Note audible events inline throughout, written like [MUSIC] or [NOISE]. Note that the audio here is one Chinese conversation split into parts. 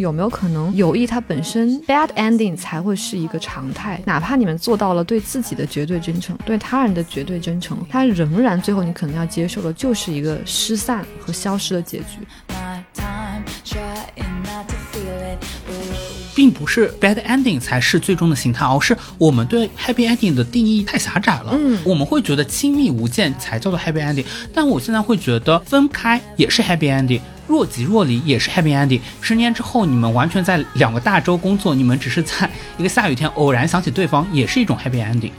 有没有可能友谊它本身 bad ending 才会是一个常态？哪怕你们做到了对自己的绝对真诚，对他人的绝对真诚，他仍然最后你可能要接受的就是一个失散和消失的结局。并不是 bad ending 才是最终的形态，而是我们对 happy ending 的定义太狭窄了。嗯，我们会觉得亲密无间才叫做 happy ending，但我现在会觉得分开也是 happy ending，若即若离也是 happy ending。十年之后你们完全在两个大洲工作，你们只是在一个下雨天偶然想起对方，也是一种 happy ending。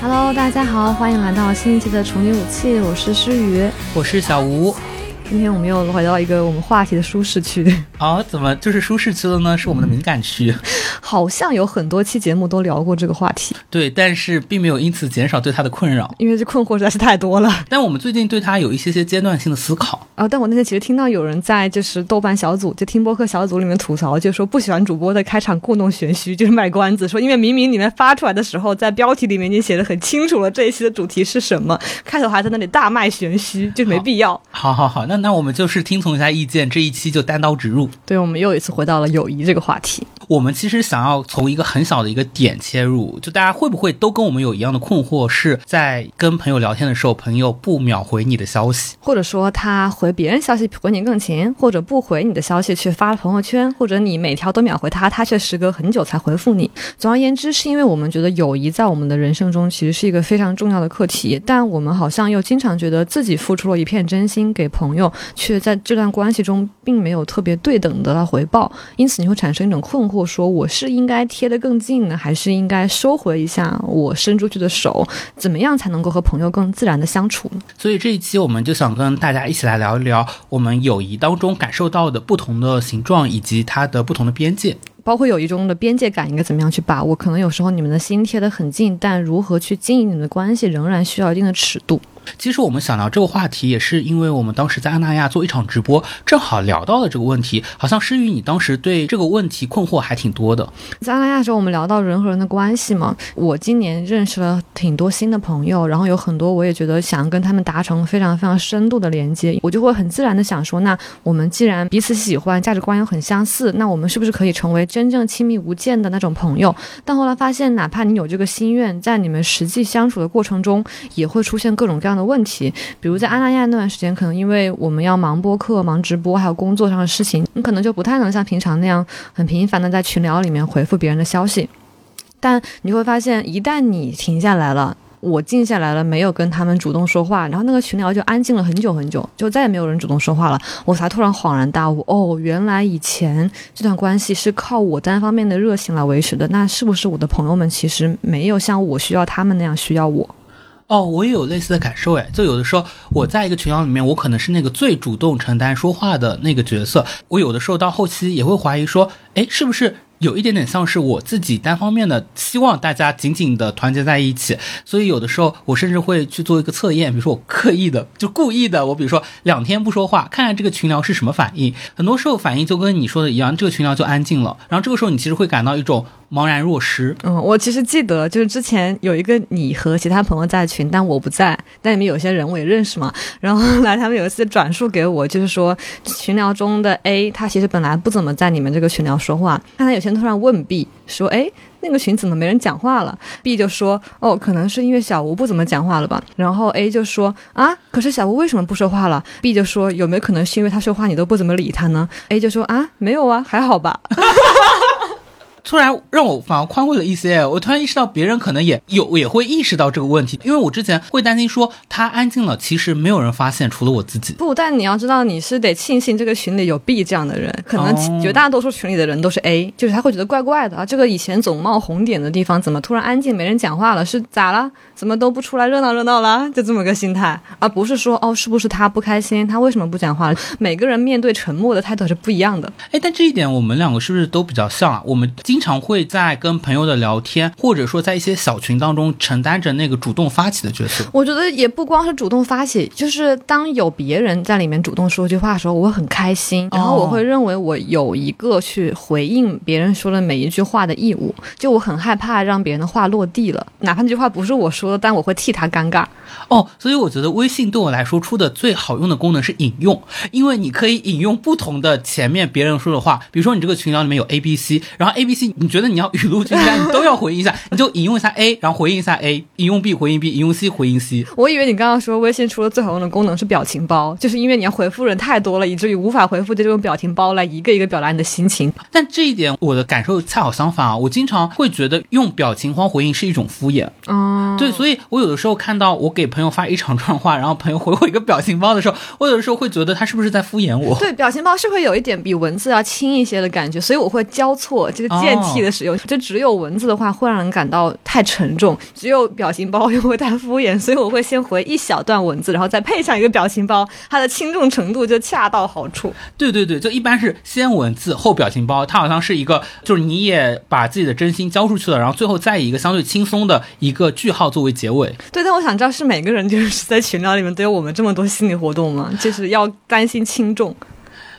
Hello，大家好，欢迎来到新一期的处女武器，我是诗雨，我是小吴。今天我们又回到一个我们话题的舒适区。哦，[LAUGHS] 怎么就是舒适区了呢？是我们的敏感区。[LAUGHS] 好像有很多期节目都聊过这个话题。对，但是并没有因此减少对他的困扰，因为这困惑实在是太多了。但我们最近对他有一些些阶段性的思考。啊，但我那天其实听到有人在就是豆瓣小组，就听播客小组里面吐槽，就说不喜欢主播的开场故弄玄虚，就是卖关子，说因为明明你们发出来的时候，在标题里面已经写的很清楚了，这一期的主题是什么，开头还在那里大卖玄虚，就没必要。好好好，那那我们就是听从一下意见，这一期就单刀直入。对，我们又一次回到了友谊这个话题。我们其实想要从一个很小的一个点切入，就大家会不会都跟我们有一样的困惑，是在跟朋友聊天的时候，朋友不秒回你的消息，或者说他回别人消息比回你更勤，或者不回你的消息却发了朋友圈，或者你每条都秒回他，他却时隔很久才回复你。总而言之，是因为我们觉得友谊在我们的人生中其实是一个非常重要的课题，但我们好像又经常觉得自己付出了一片真心给朋友，却在这段关系中并没有特别对等得到回报，因此你会产生一种困惑。说我是应该贴得更近呢，还是应该收回一下我伸出去的手？怎么样才能够和朋友更自然的相处呢？所以这一期我们就想跟大家一起来聊一聊我们友谊当中感受到的不同的形状以及它的不同的边界。包括友谊中的边界感应该怎么样去把握？可能有时候你们的心贴得很近，但如何去经营你们的关系，仍然需要一定的尺度。其实我们想聊这个话题，也是因为我们当时在阿那亚做一场直播，正好聊到了这个问题。好像诗雨，你当时对这个问题困惑还挺多的。在阿那亚时候，我们聊到人和人的关系嘛。我今年认识了挺多新的朋友，然后有很多我也觉得想跟他们达成非常非常深度的连接，我就会很自然的想说，那我们既然彼此喜欢，价值观又很相似，那我们是不是可以成为？真正亲密无间的那种朋友，但后来发现，哪怕你有这个心愿，在你们实际相处的过程中，也会出现各种各样的问题。比如在阿那亚那段时间，可能因为我们要忙播客、忙直播，还有工作上的事情，你可能就不太能像平常那样很频繁的在群聊里面回复别人的消息。但你会发现，一旦你停下来了。我静下来了，没有跟他们主动说话，然后那个群聊就安静了很久很久，就再也没有人主动说话了。我才突然恍然大悟，哦，原来以前这段关系是靠我单方面的热情来维持的。那是不是我的朋友们其实没有像我需要他们那样需要我？哦，我也有类似的感受，诶，就有的时候我在一个群聊里面，我可能是那个最主动承担说话的那个角色，我有的时候到后期也会怀疑说，哎，是不是？有一点点像是我自己单方面的希望大家紧紧的团结在一起，所以有的时候我甚至会去做一个测验，比如说我刻意的就故意的，我比如说两天不说话，看看这个群聊是什么反应。很多时候反应就跟你说的一样，这个群聊就安静了，然后这个时候你其实会感到一种茫然若失。嗯，我其实记得就是之前有一个你和其他朋友在群，但我不在，但你们有些人我也认识嘛，然后后来他们有一次转述给我，就是说群聊中的 A 他其实本来不怎么在你们这个群聊说话，但他有。突然问 B 说：“哎，那个群怎么没人讲话了？”B 就说：“哦，可能是因为小吴不怎么讲话了吧。”然后 A 就说：“啊，可是小吴为什么不说话了？”B 就说：“有没有可能是因为他说话你都不怎么理他呢？”A 就说：“啊，没有啊，还好吧。” [LAUGHS] 突然让我反而宽慰了一些，我突然意识到别人可能也有也会意识到这个问题，因为我之前会担心说他安静了，其实没有人发现，除了我自己。不，但你要知道，你是得庆幸这个群里有 B 这样的人，可能绝大多数群里的人都是 A，就是他会觉得怪怪的啊，这个以前总冒红点的地方，怎么突然安静没人讲话了？是咋了？怎么都不出来热闹热闹了？就这么个心态，而不是说哦，是不是他不开心？他为什么不讲话？每个人面对沉默的态度是不一样的。哎，但这一点我们两个是不是都比较像啊？我们经经常会在跟朋友的聊天，或者说在一些小群当中承担着那个主动发起的角色。我觉得也不光是主动发起，就是当有别人在里面主动说句话的时候，我会很开心，然后我会认为我有一个去回应别人说的每一句话的义务。就我很害怕让别人的话落地了，哪怕那句话不是我说的，但我会替他尴尬。哦，所以我觉得微信对我来说出的最好用的功能是引用，因为你可以引用不同的前面别人说的话，比如说你这个群聊里面有 A、B、C，然后 A、B、C，你觉得你要雨露均沾，你都要回应一下，[LAUGHS] 你就引用一下 A，然后回应一下 A，引用 B 回应 B，引用 C 回应 C。我以为你刚刚说微信除了最好用的功能是表情包，就是因为你要回复人太多了，以至于无法回复，就用表情包来一个一个表达你的心情。但这一点我的感受恰好相反啊，我经常会觉得用表情包回应是一种敷衍。哦，对，所以我有的时候看到我给朋友发一长串话，然后朋友回我一个表情包的时候，我有的时候会觉得他是不是在敷衍我？对，表情包是会有一点比文字要轻一些的感觉，所以我会交错这个间替的使用。就只有文字的话会让人感到太沉重，只有表情包又会太敷衍，所以我会先回一小段文字，然后再配上一个表情包，它的轻重程度就恰到好处。对对对，就一般是先文字后表情包，它好像是一个，就是你也把自己的真心交出去了，然后最后再以一个相对轻松的一个句号作为结尾。对，但我想知道是每个人就是在群聊里面都有我们这么多心理活动吗？就是要担心轻重。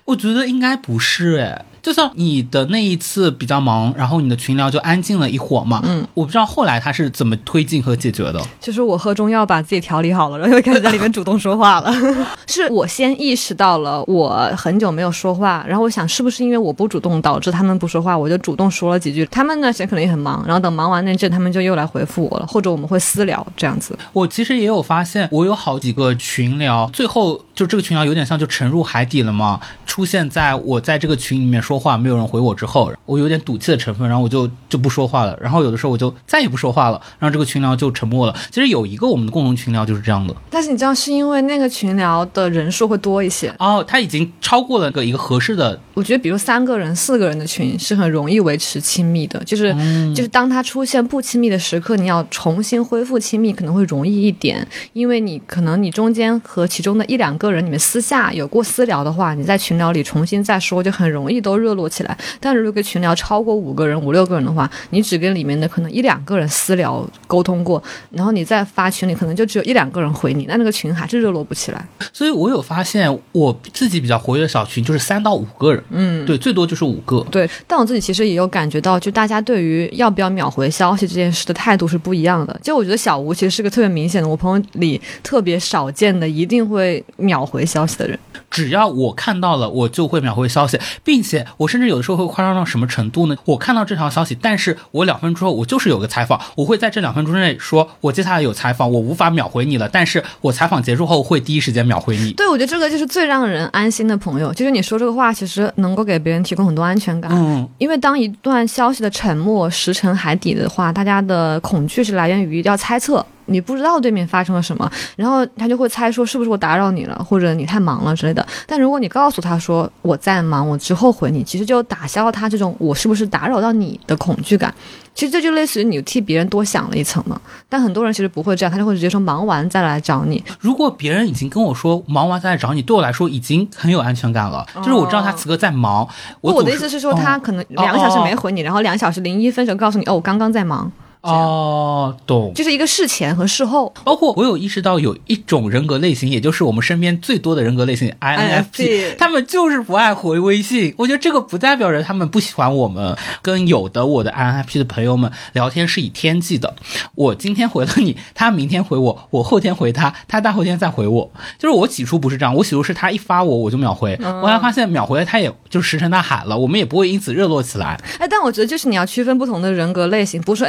我觉得应该不是诶，就像你的那一次比较忙，然后你的群聊就安静了一会儿嘛。嗯，我不知道后来他是怎么推进和解决的。就是我喝中药把自己调理好了，然后又开始在里面主动说话了。[LAUGHS] 是我先意识到了我很久没有说话，然后我想是不是因为我不主动导致他们不说话，我就主动说了几句。他们那时间可能也很忙，然后等忙完那阵，他们就又来回复我了，或者我们会私聊这样子。我其实也有发现，我有好几个群聊，最后就这个群聊有点像就沉入海底了嘛。出现在我在这个群里面说话，没有人回我之后，我有点赌气的成分，然后我就就不说话了。然后有的时候我就再也不说话了，然后这个群聊就沉默了。其实有一个我们的共同群聊就是这样的。但是你知道，是因为那个群聊的人数会多一些。哦，他已经超过了个一个合适的。我觉得，比如三个人、四个人的群是很容易维持亲密的，就是、就是当他出现不亲密的时刻，你要重新恢复亲密可能会容易一点，因为你可能你中间和其中的一两个人你们私下有过私聊的话，你在群聊里重新再说，就很容易都热络起来。但如果群聊超过五个人、五六个人的话，你只跟里面的可能一两个人私聊沟通过，然后你再发群里，可能就只有一两个人回你，那那个群还是热络不起来。所以我有发现，我自己比较活跃的小群就是三到五个人，嗯，对，最多就是五个。对，但我自己其实也有感觉到，就大家对于要不要秒回消息这件事的态度是不一样的。就我觉得小吴其实是个特别明显的，我朋友里特别少见的，一定会秒回消息的人。只要我看到了，我就会秒回消息，并且我甚至有的时候会夸张到什么程度呢？我看到这条消息，但是我两分钟之后我就是有个采访，我会在这两分钟之内说，我接下来有采访，我无法秒回你了，但是我采访结束后会第一时间秒回你。对，我觉得这个就是最让人安心的朋友，就是你说这个话，其实能够给别人提供很多安全感。嗯，因为当一段消息的沉默石沉海底的话，大家的恐惧是来源于要猜测。你不知道对面发生了什么，然后他就会猜说是不是我打扰你了，或者你太忙了之类的。但如果你告诉他说我在忙，我之后回你，其实就打消了他这种我是不是打扰到你的恐惧感。其实这就类似于你替别人多想了一层嘛。但很多人其实不会这样，他就会直接说忙完再来找你。如果别人已经跟我说忙完再来找你，对我来说已经很有安全感了，就是我知道他此刻在忙。我我的意思是说，他可能两个小时没回你，然后两小时零一分时告诉你，哦，我刚刚在忙。哦，懂。就是一个事前和事后。包括我有意识到有一种人格类型，也就是我们身边最多的人格类型 INFP，他们就是不爱回微信。我觉得这个不代表着他们不喜欢我们。跟有的我的 INFP 的朋友们聊天是以天际的，我今天回了你，他明天回我，我后天回他，他大后天再回我。就是我起初不是这样，我起初是他一发我我就秒回，嗯我还发现秒回他也就石沉大海了，我们也不会因此热络起来。哎，但我觉得就是你要区分不同的人格类型，不是说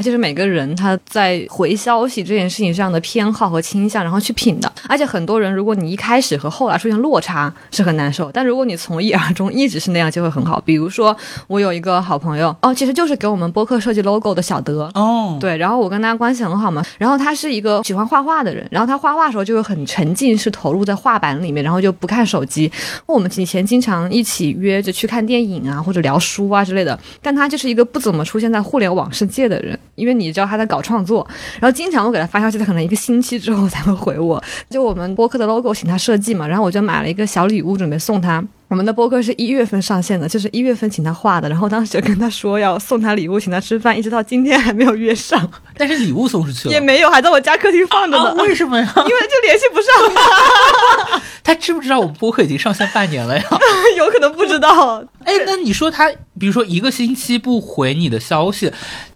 就是每个人他在回消息这件事情上的偏好和倾向，然后去品的。而且很多人，如果你一开始和后来出现落差，是很难受；但如果你从一而终，一直是那样，就会很好。比如说，我有一个好朋友，哦，其实就是给我们播客设计 logo 的小德，哦，对，然后我跟他关系很好嘛，然后他是一个喜欢画画的人，然后他画画的时候就会很沉浸式投入在画板里面，然后就不看手机。我们以前经常一起约着去看电影啊，或者聊书啊之类的，但他就是一个不怎么出现在互联网世界的人，因为你知道他在搞创作，然后经常我给他发消息，他可能一个星期之后才会回我。就我们播客的 logo 请他设计嘛，然后我就买了一个小礼物准备送他。我们的播客是一月份上线的，就是一月份请他画的，然后当时跟他说要送他礼物，请他吃饭，一直到今天还没有约上，但是礼物送出去了，也没有，还在我家客厅放着呢。啊为什么呀？因为就联系不上他，他知不知道我们播客已经上线半年了呀？[LAUGHS] 有可能不知道。哎，那你说他，比如说一个星期不回你的消息，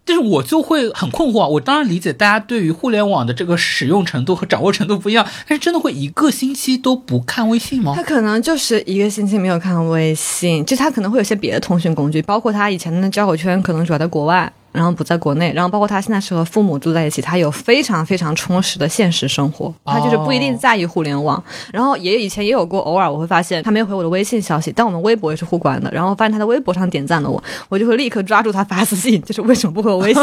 就是我就会很困惑。我当然理解大家对于互联网的这个使用程度和掌握程度不一样，但是真的会一个星期都不看微信吗他？可能就是一个星期没有看微信，就他可能会有些别的通讯工具，包括他以前的交友圈可能主要在国外。然后不在国内，然后包括他现在是和父母住在一起，他有非常非常充实的现实生活，他就是不一定在意互联网。然后也以前也有过，偶尔我会发现他没有回我的微信消息，但我们微博也是互关的，然后发现他在微博上点赞了我，我就会立刻抓住他发私信，就是为什么不回我微信？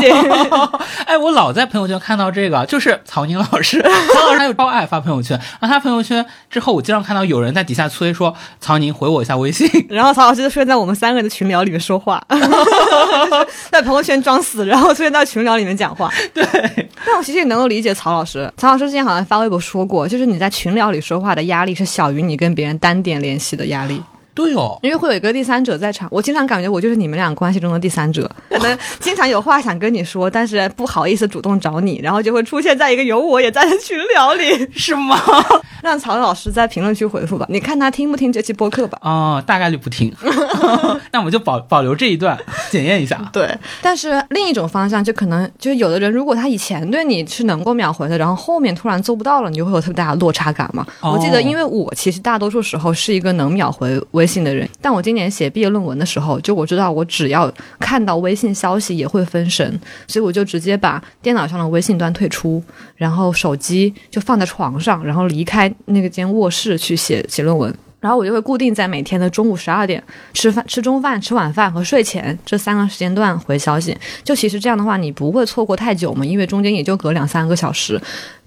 [LAUGHS] 哎，我老在朋友圈看到这个，就是曹宁老师，曹老师他有超爱发朋友圈，然后他朋友圈之后，我经常看到有人在底下催说：“曹宁回我一下微信。[LAUGHS] 然后曹老师就出现在我们三个人的群聊里面说话，就 [LAUGHS] 是在朋友圈装死，然后出现在群聊里面讲话。[LAUGHS] 对，但我其实也能够理解曹老师。曹老师之前好像发微博说过，就是你在群聊里说话的压力是小于你跟别人单点联系的压力，对哦，因为会有一个第三者在场。我经常感觉我就是你们俩关系中的第三者，[LAUGHS] 可能经常有话想跟你说，但是不好意思主动找你，然后就会出现在一个有我也在的群聊里。是吗？[LAUGHS] 让曹老师在评论区回复吧，你看他听不听这期播客吧。哦，大概率不听，[LAUGHS] 那我们就保保留这一段，检验一下。对，但是另一种方向就可能就是有的人，如果他以前对你是能够秒回的，然后后面突然做不到了，你就会有特别大的落差感嘛。哦我记得，因为我其实大多数时候是一个能秒回微信的人，但我今年写毕业论文的时候，就我知道我只要看到微信消息也会分神，所以我就直接把电脑上的微信端退出，然后手机就放在床上，然后离开那个间卧室去写写论文。然后我就会固定在每天的中午十二点吃饭、吃中饭、吃晚饭和睡前这三个时间段回消息。就其实这样的话，你不会错过太久嘛，因为中间也就隔两三个小时，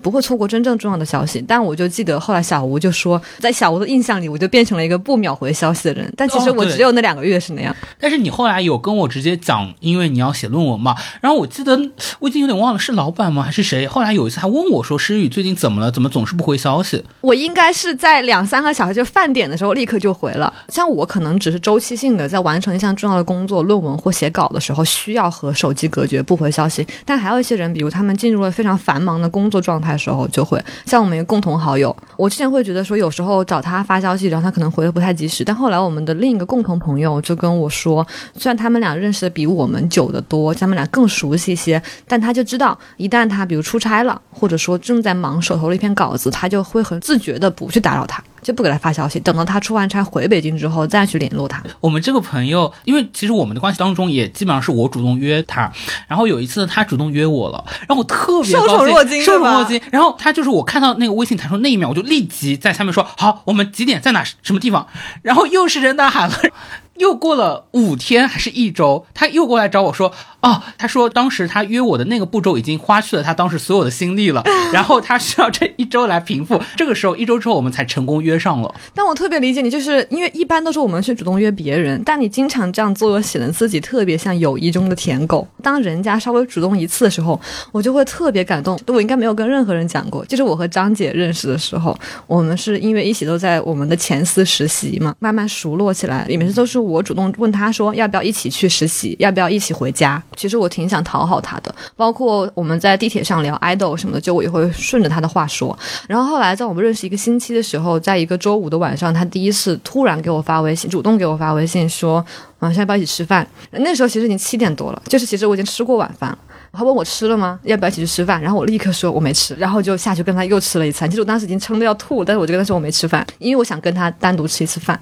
不会错过真正重要的消息。但我就记得后来小吴就说，在小吴的印象里，我就变成了一个不秒回消息的人。但其实我只有那两个月是那样。但是你后来有跟我直接讲，因为你要写论文嘛。然后我记得我已经有点忘了是老板吗还是谁。后来有一次还问我说：“诗雨最近怎么了？怎么总是不回消息我应该是在两三个小时就饭点的时候立刻就回了。像我可能只是周期性的在完成一项重要的工作、论文或写稿的时候，需要和手机隔绝不回消息。但还有一些人，比如他们进入了非常繁忙的工作状态的时候，就会像我们一个共同好友，我之前会觉得说有时候找他发消息，然后他可能回的不太及时。但后来我们的另一个共同朋友就跟我说，虽然他们俩认识的比我们久得多，他们俩更熟悉一些，但他就知道一旦他比如出差了，或者说正在忙手头的一篇稿子，他就会很自觉的不去打扰他，就不给他发消息，等到他出完差回北京之后再去联络他。？”我们这个朋友，因为其实我们的关系当中也基本上是我主动约他，然后有一次他主动约我了，然后我特别受宠若惊受宠若惊。然后他就是我看到那个微信弹出那一秒，我就立即在下面说：“好，我们几点在哪什么地方？”然后又是人大喊了。又过了五天还是一周，他又过来找我说：“哦，他说当时他约我的那个步骤已经花去了他当时所有的心力了，[LAUGHS] 然后他需要这一周来平复。这个时候一周之后我们才成功约上了。但我特别理解你，就是因为一般都是我们去主动约别人，但你经常这样做，显得自己特别像友谊中的舔狗。当人家稍微主动一次的时候，我就会特别感动。我应该没有跟任何人讲过，就是我和张姐认识的时候，我们是因为一起都在我们的前司实习嘛，慢慢熟络起来。里面都是我主动问他说要不要一起去实习，要不要一起回家。其实我挺想讨好他的，包括我们在地铁上聊 idol 什么的，就我也会顺着他的话说。然后后来在我们认识一个星期的时候，在一个周五的晚上，他第一次突然给我发微信，主动给我发微信说晚上要不要一起吃饭？那时候其实已经七点多了，就是其实我已经吃过晚饭了。他问我吃了吗？要不要一起去吃饭？然后我立刻说我没吃，然后就下去跟他又吃了一餐。其实我当时已经撑得要吐，但是我就跟他说我没吃饭，因为我想跟他单独吃一次饭。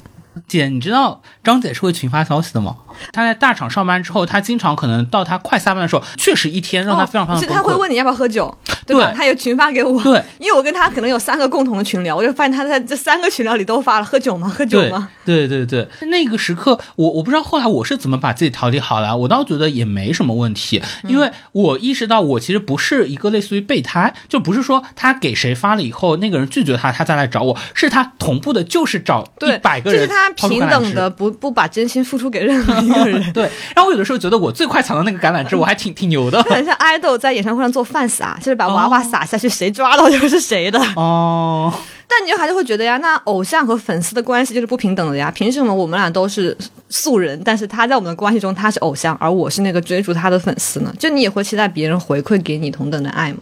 姐，你知道张姐是会群发消息的吗？她在大厂上班之后，她经常可能到她快下班的时候，确实一天让她非常非常是崩溃。他会问你要不要喝酒，对吧？对他有群发给我，对，因为我跟她可能有三个共同的群聊，我就发现她在这三个群聊里都发了喝酒吗？喝酒吗？对对对，那个时刻，我我不知道后来我是怎么把自己调理好了，我倒觉得也没什么问题，嗯因为我意识到我其实不是一个类似于备胎，就不是说他给谁发了以后，那个人拒绝他，他再来找我，是他同步的，就是找一百个人，就是他平等的，。不不把真心付出给任何一个人。[LAUGHS] 对，然后我有的时候觉得我最快抢到那个橄榄枝，[LAUGHS] 我还挺挺牛的。[LAUGHS] 很像爱豆在演唱会上做饭撒，就是把娃娃撒下去，谁抓到就是谁的。哦，但你就还是会觉得呀，那偶像和粉丝的关系就是不平等的呀。凭什么我们俩都是素人，但是他在我们的关系中他是偶像，而我是那个追逐他的粉丝呢？就你也会期待别人回馈给你同等的爱吗？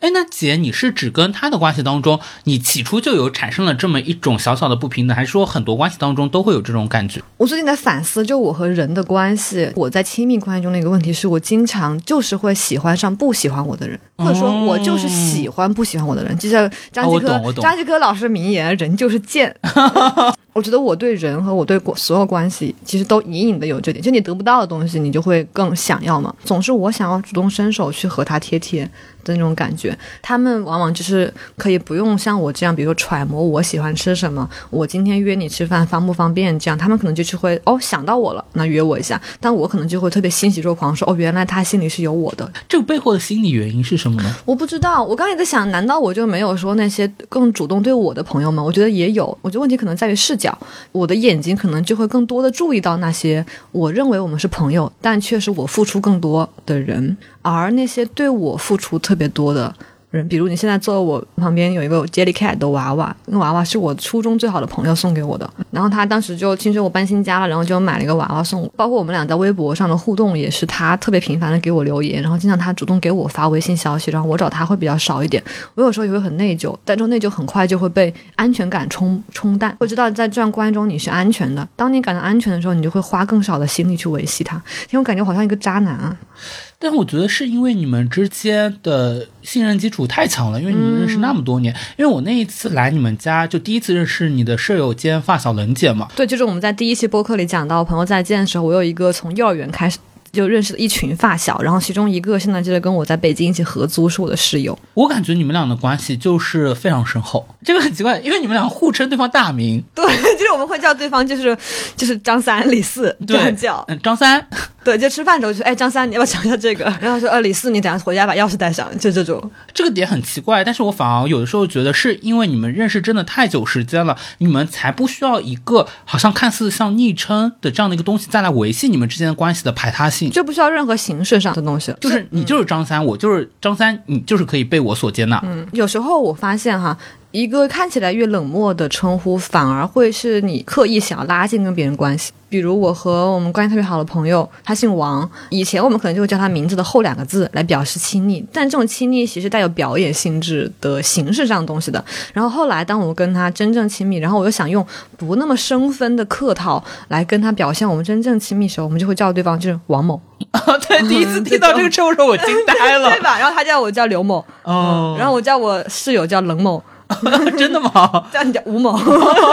哎，那姐，你是指跟他的关系当中，你起初就有产生了这么一种小小的不平等，还是说很多关系当中都会有这种感觉？我最近在反思，就我和人的关系，我在亲密关系中的一个问题是，我经常就是会喜欢上不喜欢我的人，或者说我就是喜欢不喜欢我的人。就像张继科，张继科老师名言：“人就是贱。[LAUGHS] ”我觉得我对人和我对所有关系，其实都隐隐的有这点，就你得不到的东西，你就会更想要嘛。总是我想要主动伸手去和他贴贴的那种感觉。他们往往就是可以不用像我这样，比如说揣摩我喜欢吃什么，我今天约你吃饭方不方便这样。他们可能就是会哦想到我了，那约我一下。但我可能就会特别欣喜若狂，说哦原来他心里是有我的。这个背后的心理原因是什么呢？我不知道。我刚才也在想，难道我就没有说那些更主动对我的朋友吗？我觉得也有。我觉得问题可能在于视角，我的眼。眼睛可能就会更多的注意到那些我认为我们是朋友，但却是我付出更多的人，而那些对我付出特别多的。人，比如你现在坐我旁边有一个 Jellycat 的娃娃，那个娃娃是我初中最好的朋友送给我的。然后他当时就听说我搬新家了，然后就买了一个娃娃送我。包括我们俩在微博上的互动，也是他特别频繁的给我留言，然后经常他主动给我发微信消息，然后我找他会比较少一点。我有时候也会很内疚，但这种内疚很快就会被安全感冲冲淡。我知道在这段关系中你是安全的，当你感到安全的时候，你就会花更少的心力去维系它。因为我感觉好像一个渣男啊。但我觉得是因为你们之间的信任基础太强了，因为你们认识那么多年。因为我那一次来你们家，就第一次认识你的舍友兼发小冷姐嘛。对，就是我们在第一期播客里讲到朋友再见的时候，我有一个从幼儿园开始。就认识了一群发小，然后其中一个现在就在跟我在北京一起合租，是我的室友。我感觉你们俩的关系就是非常深厚，这个很奇怪，因为你们俩互称对方大名。对，[LAUGHS] 就是我们会叫对方就是就是张三李四这样叫。嗯，张三。对，就吃饭的时候就哎张三，你要不要讲一下这个？然后说呃李四，你等下回家把钥匙带上，就这种。这个点很奇怪，但是我反而有的时候觉得是因为你们认识真的太久时间了，你们才不需要一个好像看似像昵称的这样的一个东西再来维系你们之间的关系的排他性，就不需要任何形式上的东西，就是你就是张三，我就是张三，你就是可以被我所接纳。嗯，有时候我发现哈。一个看起来越冷漠的称呼，反而会是你刻意想要拉近跟别人关系。比如我和我们关系特别好的朋友，他姓王，以前我们可能就会叫他名字的后两个字来表示亲昵，但这种亲昵其实带有表演性质的形式上的东西的。然后后来，当我们跟他真正亲密，然后我又想用不那么生分的客套来跟他表现我们真正亲密时候，我们就会叫对方就是王某。[LAUGHS] 对，第一次听到这个称呼时候，我惊呆了，[LAUGHS] 对吧？然后他叫我叫刘某，哦，然后我叫我室友叫冷某。[LAUGHS] 真的吗？[LAUGHS] 叫你叫吴某。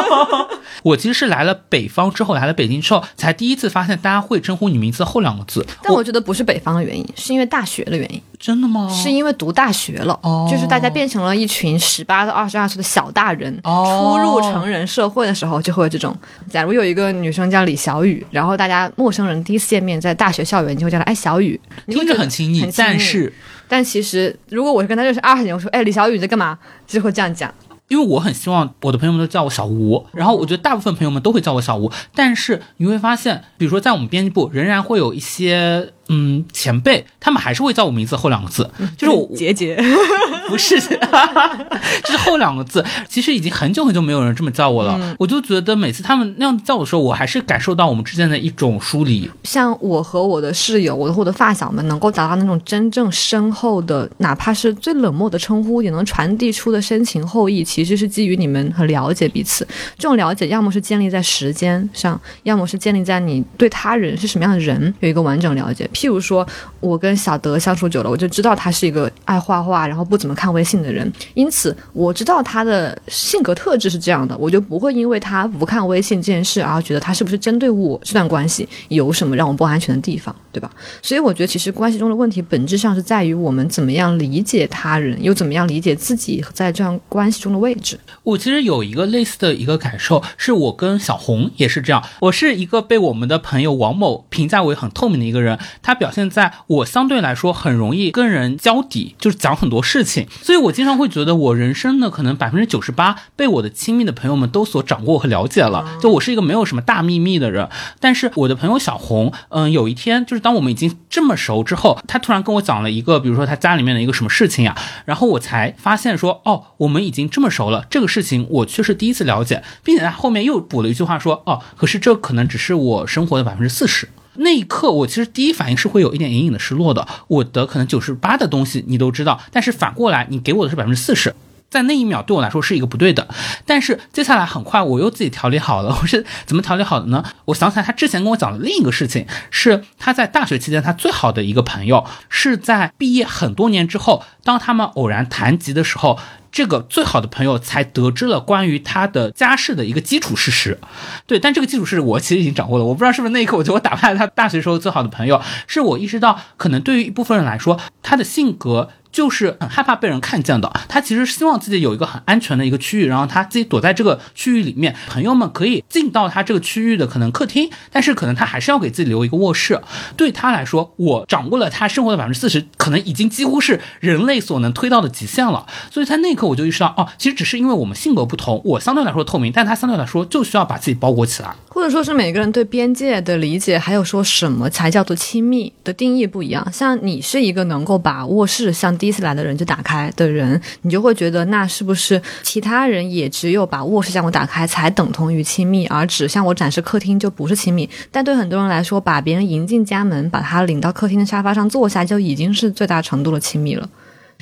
[LAUGHS] 我其实是来了北方之后，来了北京之后，才第一次发现大家会称呼你名字后两个字。但我觉得不是北方的原因，是因为大学的原因。真的吗？是因为读大学了，就是大家变成了一群十八到二十二岁的小大人，初入成人社会的时候，就会有这种。假如有一个女生叫李小雨，然后大家陌生人第一次见面，在大学校园就会叫她哎小雨，听着很亲昵，但是。但其实，如果我是跟他认识二十年，我说，哎，李小雨在干嘛？就会这样讲。因为我很希望我的朋友们都叫我小吴，然后我觉得大部分朋友们都会叫我小吴。但是你会发现，比如说在我们编辑部，仍然会有一些。嗯，前辈他们还是会叫我名字后两个字，就是我杰杰，[LAUGHS] [LAUGHS] 不是，[LAUGHS] 就是后两个字。其实已经很久很久没有人这么叫我了，我就觉得每次他们那样叫我的时候，我还是感受到我们之间的一种疏离。像我和我的室友，我的我的发小们，能够达到那种真正深厚的，哪怕是最冷漠的称呼，也能传递出的深情厚谊，其实是基于你们很了解彼此。这种了解，要么是建立在时间上，要么是建立在你对他人是什么样的人有一个完整了解。譬如说，我跟小德相处久了，我就知道他是一个爱画画，然后不怎么看微信的人。因此，我知道他的性格特质是这样的，我就不会因为他不看微信这件事而觉得他是不是针对我这段关系有什么让我不安全的地方，对吧？所以，我觉得其实关系中的问题本质上是在于我们怎么样理解他人，又怎么样理解自己在这样关系中的位置。我其实有一个类似的一个感受，是我跟小红也是这样。我是一个被我们的朋友王某评价为很透明的一个人。它表现在我相对来说很容易跟人交底，就是讲很多事情，所以我经常会觉得我人生呢可能百分之九十八被我的亲密的朋友们都所掌握和了解了，就我是一个没有什么大秘密的人。但是我的朋友小红，嗯，有一天就是当我们已经这么熟之后，她突然跟我讲了一个，比如说她家里面的一个什么事情呀，然后我才发现说，哦，我们已经这么熟了，这个事情我却是第一次了解，并且她后面又补了一句话说，哦，可是这可能只是我生活的百分之四十。那一刻，我其实第一反应是会有一点隐隐的失落的。我的可能九十八的东西你都知道，但是反过来，你给我的是百分之四十，在那一秒对我来说是一个不对的。但是接下来很快我又自己调理好了。[LAUGHS] 我是怎么调理好的呢？我想起来，他之前跟我讲的另一个事情，是他在大学期间他最好的一个朋友，是在毕业很多年之后，当他们偶然谈及的时候。这个最好的朋友才得知了关于他的家世的一个基础事实，对，但这个基础事实我其实已经掌握了，我不知道是不是那一刻我觉得我打败了他大学时候最好的朋友，是我意识到可能对于一部分人来说，他的性格。就是很害怕被人看见的，他其实希望自己有一个很安全的一个区域，然后他自己躲在这个区域里面，朋友们可以进到他这个区域的可能客厅，但是可能他还是要给自己留一个卧室。对他来说，我掌握了他生活的百分之四十，可能已经几乎是人类所能推到的极限了。所以在那一刻，我就意识到，哦，其实只是因为我们性格不同，我相对来说透明，但他相对来说就需要把自己包裹起来，或者说是每个人对边界的理解，还有说什么才叫做亲密的定义不一样。像你是一个能够把卧室像第一次来的人就打。开的人，你就会觉得那是不是其他人也只有把卧室向我打开才等同于亲密，而只向我展示客厅就不是亲密？但对很多人来说，把别人迎进家门，把他领到客厅的沙发上坐下，就已经是最大程度的亲密了。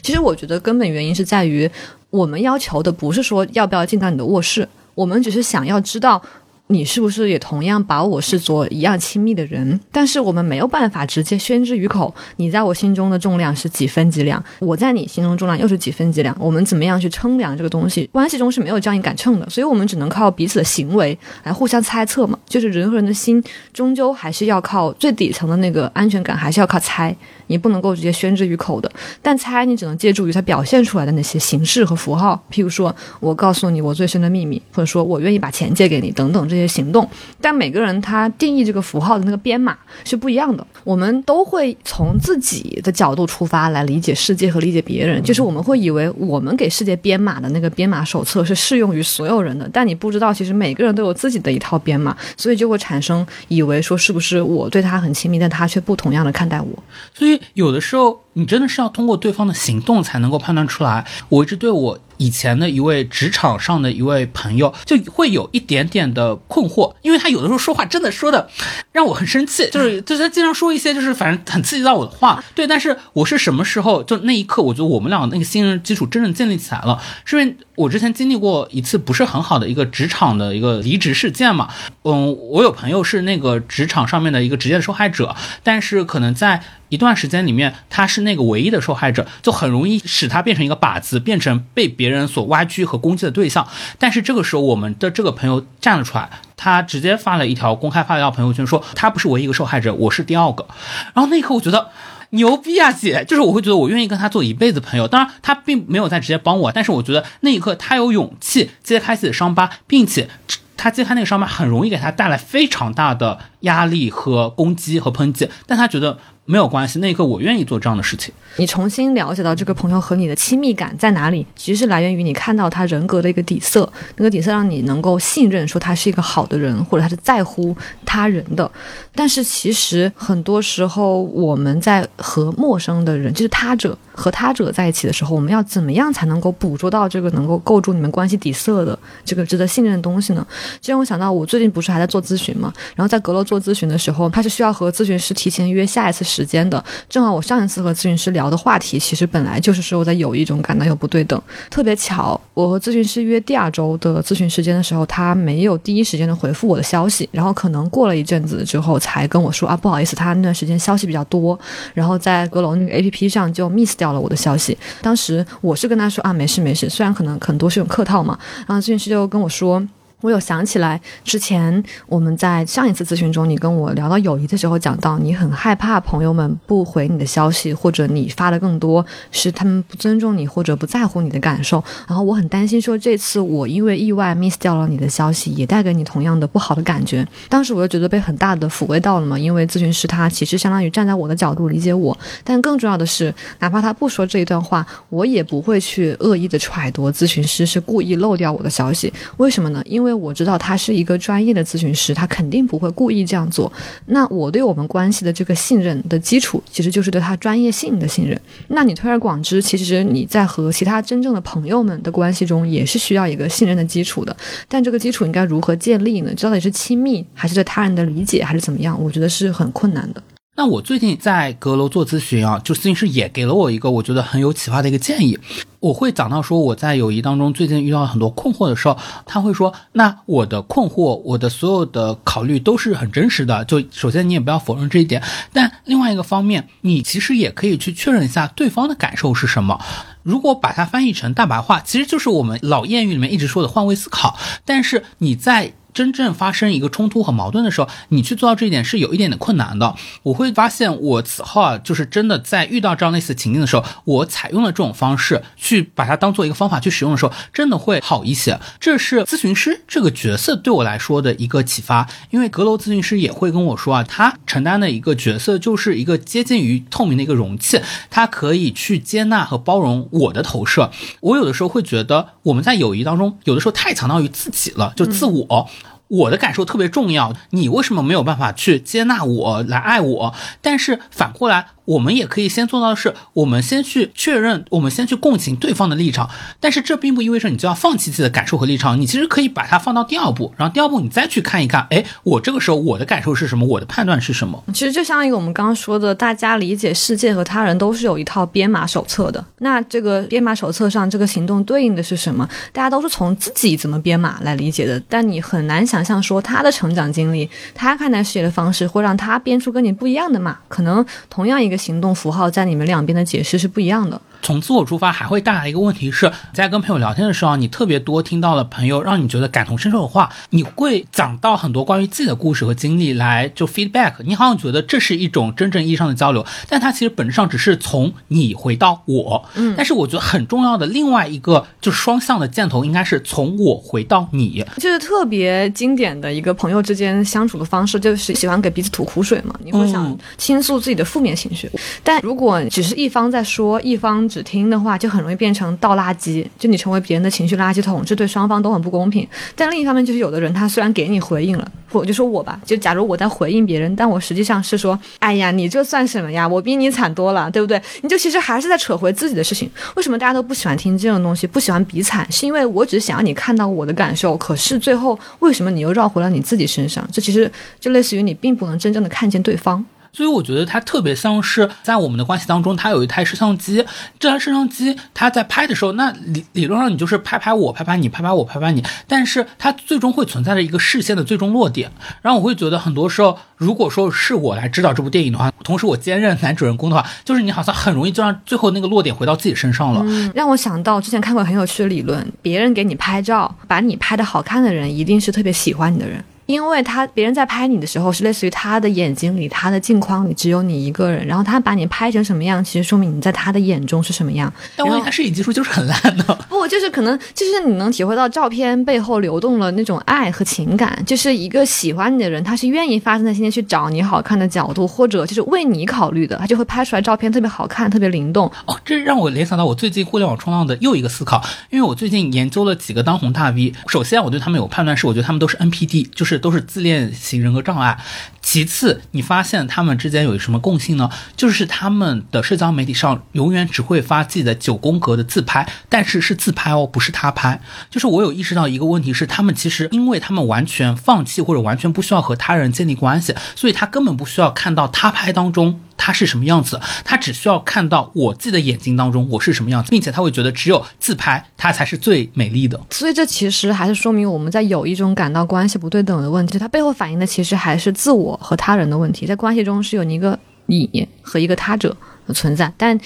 其实我觉得根本原因是在于，我们要求的不是说要不要进到你的卧室，我们只是想要知道。你是不是也同样把我视作一样亲密的人？但是我们没有办法直接宣之于口。你在我心中的重量是几分几两？我在你心中重量又是几分几两？我们怎么样去称量这个东西？关系中是没有这样一杆秤的，所以我们只能靠彼此的行为来互相猜测嘛。就是人和人的心，终究还是要靠最底层的那个安全感，还是要靠猜。你不能够直接宣之于口的，但猜你只能借助于它表现出来的那些形式和符号，譬如说我告诉你我最深的秘密，或者说我愿意把钱借给你等等这些行动。但每个人他定义这个符号的那个编码是不一样的，我们都会从自己的角度出发来理解世界和理解别人，就是我们会以为我们给世界编码的那个编码手册是适用于所有人的，但你不知道其实每个人都有自己的一套编码，所以就会产生以为说是不是我对他很亲密，但他却不同样的看待我，所以。有的时候，你真的是要通过对方的行动才能够判断出来。我一直对我。以前的一位职场上的一位朋友，就会有一点点的困惑，因为他有的时候说话真的说的让我很生气，就是就是他经常说一些就是反正很刺激到我的话。对，但是我是什么时候就那一刻，我觉得我们俩那个信任基础真正建立起来了，是因为我之前经历过一次不是很好的一个职场的一个离职事件嘛。嗯，我有朋友是那个职场上面的一个直接的受害者，但是可能在一段时间里面，他是那个唯一的受害者，就很容易使他变成一个靶子，变成被别人。所挖掘和攻击的对象，但是这个时候，我们的这个朋友站了出来，他直接发了一条公开发了一条朋友圈，说他不是唯一一个受害者，我是第二个。然后那一刻，我觉得牛逼啊，姐！就是我会觉得我愿意跟他做一辈子朋友。当然，他并没有在直接帮我，但是我觉得那一刻他有勇气揭开自己的伤疤，并且他揭开那个伤疤很容易给他带来非常大的压力和攻击和抨击，但他觉得没有关系。那一刻，我愿意做这样的事情。你重新了解到这个朋友和你的亲密感在哪里，其实是来源于你看到他人格的一个底色，那个底色让你能够信任，说他是一个好的人，或者他是在乎他人的。但是其实很多时候我们在和陌生的人，就是他者和他者在一起的时候，我们要怎么样才能够捕捉到这个能够构筑你们关系底色的这个值得信任的东西呢？这让我想到，我最近不是还在做咨询嘛，然后在阁楼做咨询的时候，他是需要和咨询师提前约下一次时间的，正好我上一次和咨询师聊。的话题其实本来就是说我在有一种感到有不对等，特别巧，我和咨询师约第二周的咨询时间的时候，他没有第一时间的回复我的消息，然后可能过了一阵子之后才跟我说啊，不好意思，他那段时间消息比较多，然后在阁楼那个 A P P 上就 miss 掉了我的消息。当时我是跟他说啊，没事没事，虽然可能很多是用客套嘛，然后咨询师就跟我说。我有想起来，之前我们在上一次咨询中，你跟我聊到友谊的时候，讲到你很害怕朋友们不回你的消息，或者你发的更多是他们不尊重你或者不在乎你的感受。然后我很担心说，这次我因为意外 miss 掉了你的消息，也带给你同样的不好的感觉。当时我又觉得被很大的抚慰到了嘛，因为咨询师他其实相当于站在我的角度理解我。但更重要的是，哪怕他不说这一段话，我也不会去恶意的揣度咨询师是故意漏掉我的消息。为什么呢？因为我知道他是一个专业的咨询师，他肯定不会故意这样做。那我对我们关系的这个信任的基础，其实就是对他专业性的信任。那你推而广之，其实你在和其他真正的朋友们的关系中，也是需要一个信任的基础的。但这个基础应该如何建立呢？到底是亲密，还是对他人的理解，还是怎么样？我觉得是很困难的。那我最近在阁楼做咨询啊，就咨询师也给了我一个我觉得很有启发的一个建议。我会讲到说我在友谊当中最近遇到很多困惑的时候，他会说：那我的困惑，我的所有的考虑都是很真实的。就首先你也不要否认这一点，但另外一个方面，你其实也可以去确认一下对方的感受是什么。如果把它翻译成大白话，其实就是我们老谚语里面一直说的换位思考。但是你在真正发生一个冲突和矛盾的时候，你去做到这一点是有一点点困难的。我会发现，我此后啊，就是真的在遇到这样类似情境的时候，我采用了这种方式去把它当做一个方法去使用的时候，真的会好一些。这是咨询师这个角色对我来说的一个启发。因为阁楼咨询师也会跟我说啊，他承担的一个角色就是一个接近于透明的一个容器，他可以去接纳和包容我的投射。我有的时候会觉得，我们在友谊当中，有的时候太强调于自己了，就自我。我的感受特别重要，你为什么没有办法去接纳我来爱我？但是反过来。我们也可以先做到的是，我们先去确认，我们先去共情对方的立场。但是这并不意味着你就要放弃自己的感受和立场，你其实可以把它放到第二步，然后第二步你再去看一看，哎，我这个时候我的感受是什么，我的判断是什么。其实就相当于我们刚刚说的，大家理解世界和他人都是有一套编码手册的。那这个编码手册上这个行动对应的是什么？大家都是从自己怎么编码来理解的。但你很难想象说他的成长经历，他看待世界的方式会让他编出跟你不一样的码。可能同样一个。行动符号在你们两边的解释是不一样的。从自我出发，还会带来一个问题是，在跟朋友聊天的时候，你特别多听到了朋友让你觉得感同身受的话，你会讲到很多关于自己的故事和经历来就 feedback，你好像觉得这是一种真正意义上的交流，但它其实本质上只是从你回到我。嗯，但是我觉得很重要的另外一个就是双向的箭头，应该是从我回到你。就是特别经典的一个朋友之间相处的方式，就是喜欢给彼此吐苦水嘛，你会想倾诉自己的负面情绪，但如果只是一方在说，一方。只听的话，就很容易变成倒垃圾，就你成为别人的情绪垃圾桶，这对双方都很不公平。但另一方面，就是有的人他虽然给你回应了，我就说我吧，就假如我在回应别人，但我实际上是说，哎呀，你这算什么呀？我比你惨多了，对不对？你就其实还是在扯回自己的事情。为什么大家都不喜欢听这种东西，不喜欢比惨？是因为我只是想让你看到我的感受，可是最后为什么你又绕回了你自己身上？这其实就类似于你并不能真正的看见对方。所以我觉得它特别像是在我们的关系当中，它有一台摄像机。这台摄像机它在拍的时候，那理理论上你就是拍拍我，拍拍你，拍拍我，拍拍你。但是它最终会存在着一个视线的最终落点。然后我会觉得很多时候，如果说是我来指导这部电影的话，同时我兼任男主人公的话，就是你好像很容易就让最后那个落点回到自己身上了。让我想到之前看过很有趣的理论：别人给你拍照，把你拍的好看的人，一定是特别喜欢你的人。因为他别人在拍你的时候，是类似于他的眼睛里、他的镜框里只有你一个人，然后他把你拍成什么样，其实说明你在他的眼中是什么样。但万一他摄影技术就是很烂的？[LAUGHS] 不，就是可能就是你能体会到照片背后流动了那种爱和情感，就是一个喜欢你的人，他是愿意发自内心的去找你好看的角度，或者就是为你考虑的，他就会拍出来照片特别好看、特别灵动。哦，这让我联想到我最近互联网冲浪的又一个思考，因为我最近研究了几个当红大 V，首先我对他们有判断是，我觉得他们都是 NPD，就是都是自恋。型人格障碍。其次，你发现他们之间有什么共性呢？就是他们的社交媒体上永远只会发自己的九宫格的自拍，但是是自拍哦，不是他拍。就是我有意识到一个问题是，他们其实因为他们完全放弃或者完全不需要和他人建立关系，所以他根本不需要看到他拍当中他是什么样子，他只需要看到我自己的眼睛当中我是什么样子，并且他会觉得只有自拍他才是最美丽的。所以这其实还是说明我们在友谊中感到关系不对等的问题，它背后反映的其实还是自我。和他人的问题，在关系中是有一个你和一个他者，存在。但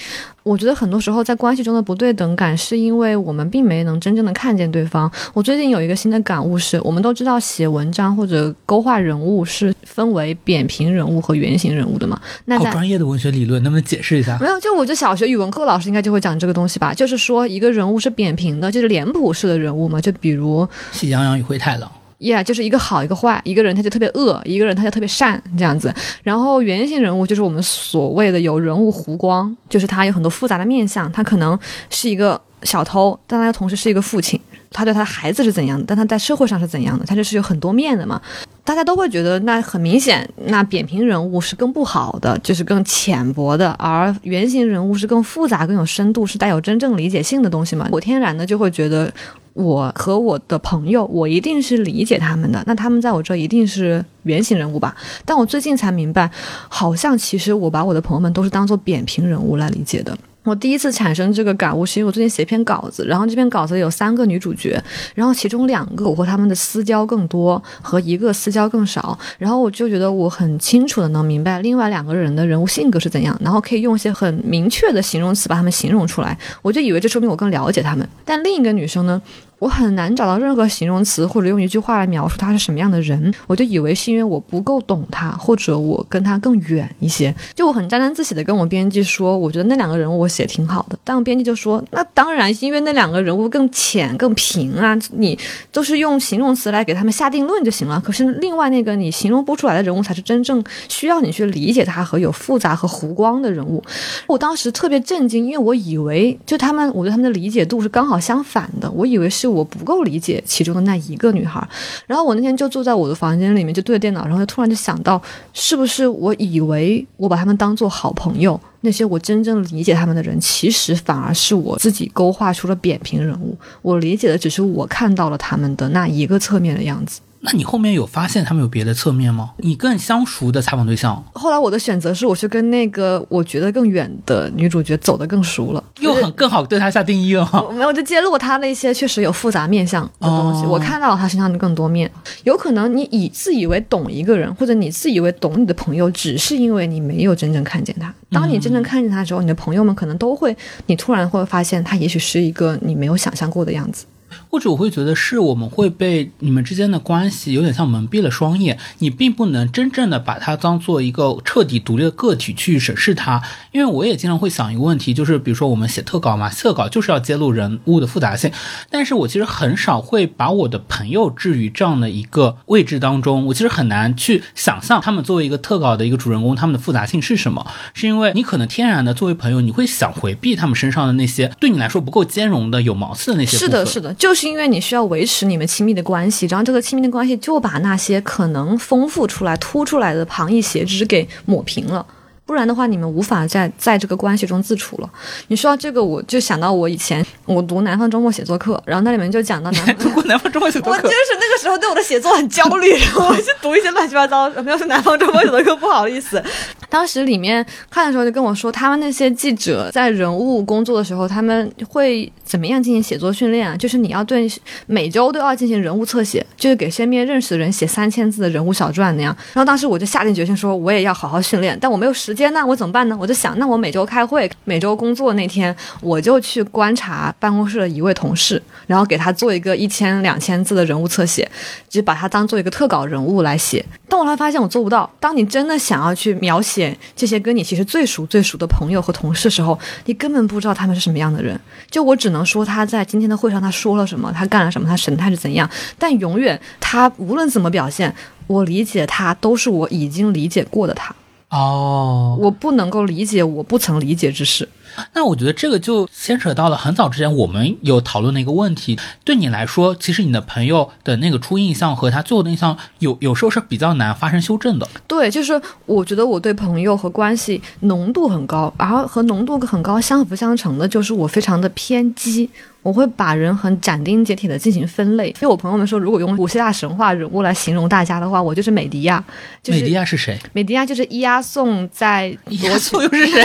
我觉得很多时候在关系中的不对等感，是因为我们并没能真正的看见对方。我最近有一个新的感悟是，我们都知道写文章或者勾画人物是分为扁平人物和圆形人物的嘛？那在好专业的文学理论，能不能解释一下？没有，就我觉得小学语文课老师应该就会讲这个东西吧，就是说一个人物是扁平的，就是脸谱式的人物嘛，就比如喜羊羊与灰太狼。Yeah，就是一个好一个坏，一个人他就特别恶，一个人他就特别善这样子。然后圆形人物就是我们所谓的有人物弧光，就是他有很多复杂的面相，他可能是一个小偷，但他同时是一个父亲，他对他的孩子是怎样的，但他在社会上是怎样的，他就是有很多面的嘛。大家都会觉得那很明显，那扁平人物是更不好的，就是更浅薄的，而圆形人物是更复杂、更有深度，是带有真正理解性的东西嘛。我天然的就会觉得。我和我的朋友，我一定是理解他们的，那他们在我这一定是圆形人物吧？但我最近才明白，好像其实我把我的朋友们都是当做扁平人物来理解的。我第一次产生这个感悟，是因为我最近写一篇稿子，然后这篇稿子有三个女主角，然后其中两个我和她们的私交更多，和一个私交更少，然后我就觉得我很清楚的能明白另外两个人的人物性格是怎样，然后可以用一些很明确的形容词把他们形容出来，我就以为这说明我更了解他们。但另一个女生呢？我很难找到任何形容词或者用一句话来描述他是什么样的人，我就以为是因为我不够懂他，或者我跟他更远一些。就我很沾沾自喜的跟我编辑说，我觉得那两个人物我写挺好的，但我编辑就说，那当然是因为那两个人物更浅更平啊，你都是用形容词来给他们下定论就行了。可是另外那个你形容不出来的人物，才是真正需要你去理解他和有复杂和弧光的人物。我当时特别震惊，因为我以为就他们，我对他们的理解度是刚好相反的，我以为是。我不够理解其中的那一个女孩，然后我那天就坐在我的房间里面，就对着电脑，然后就突然就想到，是不是我以为我把他们当做好朋友，那些我真正理解他们的人，其实反而是我自己勾画出了扁平人物，我理解的只是我看到了他们的那一个侧面的样子。那你后面有发现他们有别的侧面吗？你更相熟的采访对象，后来我的选择是，我去跟那个我觉得更远的女主角走得更熟了，又很更好对她下定义了。没有，就揭露她那些确实有复杂面相的东西，哦我看到了她身上的更多面。有可能你以自以为懂一个人，或者你自以为懂你的朋友，只是因为你没有真正看见他。当你真正看见他的时候，你的朋友们可能都会，你突然会发现他也许是一个你没有想象过的样子。或者我会觉得是我们会被你们之间的关系有点像蒙蔽了双眼，你并不能真正的把它当做一个彻底独立的个体去审视它。因为我也经常会想一个问题，就是比如说我们写特稿嘛，特稿就是要揭露人物的复杂性，但是我其实很少会把我的朋友置于这样的一个位置当中，我其实很难去想象他们作为一个特稿的一个主人公，他们的复杂性是什么？是因为你可能天然的作为朋友，你会想回避他们身上的那些对你来说不够兼容的、有毛刺的那些。是的，是的，就是因为你需要维持你们亲密的关系，然后这个亲密的关系就把那些可能丰富出来、凸出来的旁逸斜枝给抹平了。不然的话，你们无法在在这个关系中自处了。你说到这个，我就想到我以前我读南方周末写作课，然后那里面就讲到南方 [LAUGHS] 读过南方周末写作课我就，是那个时候对我的写作很焦虑，[LAUGHS] 然后我就读一些乱七八糟，没有是南方周末写作课，不好意思。[LAUGHS] 当时里面看的时候就跟我说，他们那些记者在人物工作的时候，他们会怎么样进行写作训练啊？就是你要对每周都要进行人物侧写，就是给身边认识的人写三千字的人物小传那样。然后当时我就下定决心说，我也要好好训练，但我没有时间，那我怎么办呢？我就想，那我每周开会，每周工作那天，我就去观察办公室的一位同事，然后给他做一个一千两千字的人物侧写，就把他当做一个特稿人物来写。但我后来发现我做不到。当你真的想要去描写这些跟你其实最熟最熟的朋友和同事的时候，你根本不知道他们是什么样的人。就我只能说他在今天的会上他说了什么，他干了什么，他神态是怎样。但永远他无论怎么表现，我理解他都是我已经理解过的他。哦，我不能够理解我不曾理解之事。那我觉得这个就牵扯到了很早之前我们有讨论的一个问题。对你来说，其实你的朋友的那个初印象和他最后的印象有有时候是比较难发生修正的。对，就是我觉得我对朋友和关系浓度很高，然后和浓度很高相辅相成的就是我非常的偏激。我会把人很斩钉截铁的进行分类，因为我朋友们说，如果用古希腊神话人物来形容大家的话，我就是美狄亚。就是、美狄亚是谁？美狄亚就是伊阿宋在亚宋又是谁？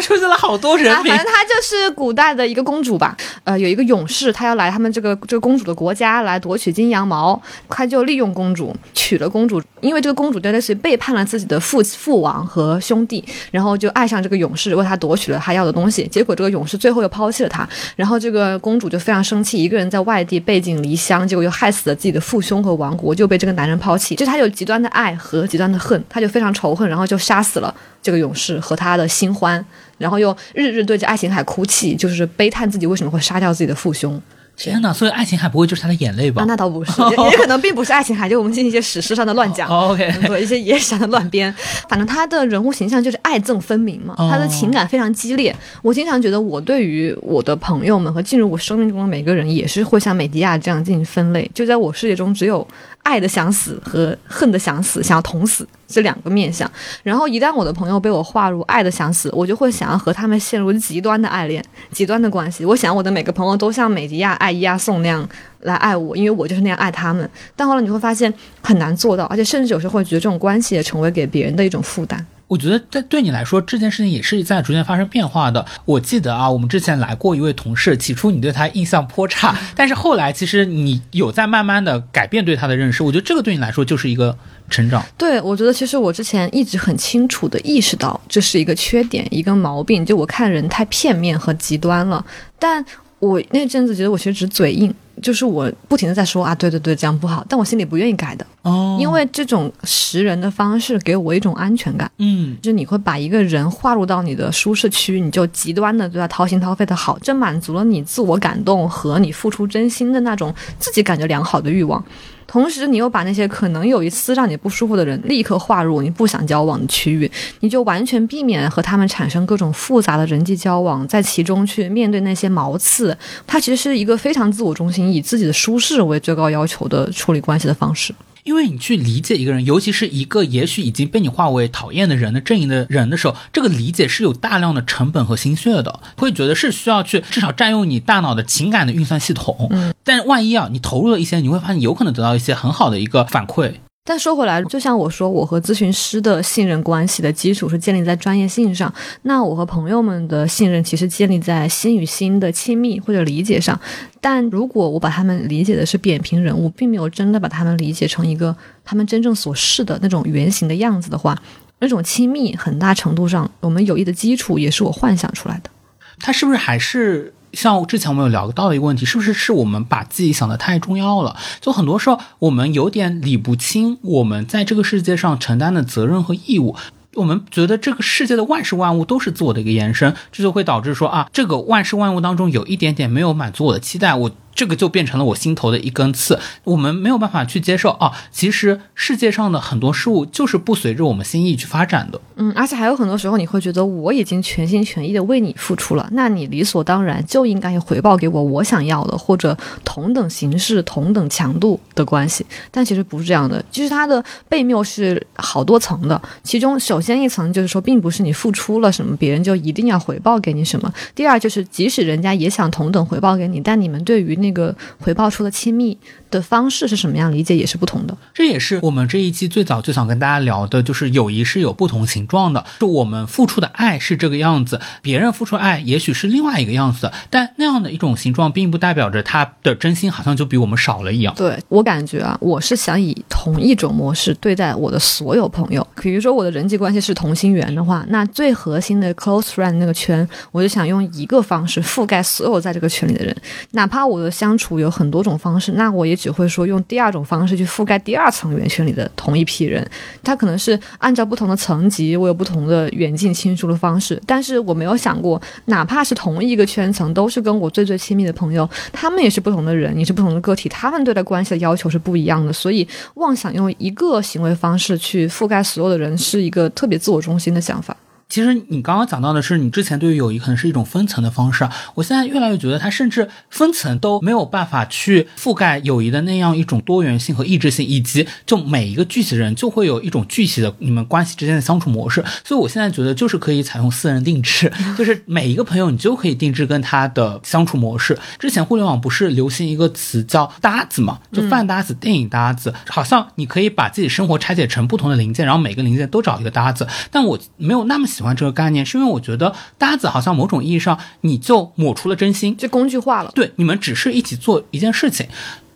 出现了好多人名反正。她就是古代的一个公主吧。呃，有一个勇士，他要来他们这个这个公主的国家来夺取金羊毛，他就利用公主娶了公主，因为这个公主就类似于背叛了自己的父父王和兄弟，然后就爱上这个勇士，为他夺取了他要的东西。结果这个勇士最后又抛弃了他，然后这个公主就非常生气，一个人在外地背井离乡，结果又害死了自己的父兄和王国，就被这个男人抛弃。就是她有极端的爱和极端的恨，她就非常仇恨，然后就杀死了这个勇士和他的新欢，然后又日日对着爱琴海哭泣，就是悲叹自己为什么会杀掉自己的父兄。天哪！所以爱琴海不会就是他的眼泪吧啊，？那倒不是，[LAUGHS] 也也可能并不是爱琴海，就我们进行一些史诗上的乱讲。对一些野史上的乱编，反正他的人物形象就是爱憎分明嘛，哦他的情感非常激烈。我经常觉得，我对于我的朋友们和进入我生命中的每个人，也是会像美迪亚这样进行分类。就在我世界中，只有爱的想死和恨的想死，想要捅死这两个面相。然后一旦我的朋友被我划入爱的想死，我就会想要和他们陷入极端的爱恋、极端的关系。我想我的每个朋友都像美迪亚爱伊亚宋那样来爱我，因为我就是那样爱他们。但后来你会发现很难做到，而且甚至有时候会觉得这种关系也成为给别人的一种负担。我觉得在对你来说，这件事情也是在逐渐发生变化的。我记得啊，我们之前来过一位同事，起初你对他印象颇差，但是后来其实你有在慢慢的改变对他的认识。我觉得这个对你来说就是一个成长。对，我觉得其实我之前一直很清楚的意识到这是一个缺点，一个毛病，就我看人太片面和极端了。但我那阵子觉得我其实只嘴硬，就是我不停的在说啊，对对对，这样不好，但我心里不愿意改的，哦，因为这种识人的方式给我一种安全感。嗯，就是你会把一个人划入到你的舒适区，你就极端的对他掏心掏肺的好，这满足了你自我感动和你付出真心的那种自己感觉良好的欲望。同时，你又把那些可能有一丝让你不舒服的人立刻划入你不想交往的区域，你就完全避免和他们产生各种复杂的人际交往，在其中去面对那些毛刺。它其实是一个非常自我中心，以自己的舒适为最高要求的处理关系的方式。因为你去理解一个人，尤其是一个也许已经被你化为讨厌的人的阵营的人的时候，这个理解是有大量的成本和心血的，会觉得是需要去至少占用你大脑的情感的运算系统。嗯，但万一啊，你投入了一些，你会发现有可能得到一些很好的一个反馈。但说回来，就像我说，我和咨询师的信任关系的基础是建立在专业性上。那我和朋友们的信任其实建立在心与心的亲密或者理解上。但如果我把他们理解的是扁平人物，并没有真的把他们理解成一个他们真正所示的那种原型的样子的话，那种亲密很大程度上，我们友谊的基础也是我幻想出来的。他是不是还是像之前我们有聊到的一个问题，是不是是我们把自己想的太重要了？就很多时候我们有点理不清我们在这个世界上承担的责任和义务。我们觉得这个世界的万事万物都是自我的一个延伸，这就会导致说啊，这个万事万物当中有一点点没有满足我的期待，我这个就变成了我心头的一根刺。我们没有办法去接受啊，其实世界上的很多事物就是不随着我们心意去发展的。嗯，而且还有很多时候，你会觉得我已经全心全意的为你付出了，那你理所当然就应该回报给我我想要的，或者同等形式、同等强度的关系。但其实不是这样的，其实它的背谬是好多层的。其中，首先一层就是说，并不是你付出了什么，别人就一定要回报给你什么。第二，就是即使人家也想同等回报给你，但你们对于那那个回报出了亲密的方式是什么样理解也是不同的。这也是我们这一期最早就想跟大家聊的，就是友谊是有不同形状的。就我们付出的爱是这个样子，别人付出爱也许是另外一个样子，但那样的一种形状，并不代表着他的真心好像就比我们少了一样。对我感觉啊，我是想以同一种模式对待我的所有朋友。比如说我的人际关系是同心圆的话，那最核心的 close friend 那个圈，我就想用一个方式覆盖所有在这个圈里的人。哪怕我的相处有很多种方式，那我也只会说用第二种方式去覆盖第二层圆圈里的同一批人。他可能是按照不同的层级，我有不同的远近亲疏的方式，但是我没有想过，哪怕是同一个圈层，都是跟我最最亲密的朋友，他们也是不同的人，你是不同的个体，他们对待关系的要求是不一样的，所以妄想用一个行为方式去覆盖所有的人，是一个特别自我中心的想法。其实你刚刚讲到的是，你之前对于友谊可能是一种分层的方式啊，我现在越来越觉得它甚至分层都没有办法去覆盖友谊的那样一种多元性和异质性，以及就每一个具体的人就会有一种具体的你们关系之间的相处模式。所以我现在觉得就是可以采用私人定制，[LAUGHS] 就是每一个朋友你就可以定制跟他的相处模式。之前互联网不是流行一个词叫搭子嘛，就饭搭子、电影搭子，好像你可以把自己生活拆解成不同的零件，然后每个零件都找一个搭子。但我没有那么喜喜欢这个概念，是因为我觉得搭子好像某种意义上你就抹除了真心，就工具化了。对，你们只是一起做一件事情。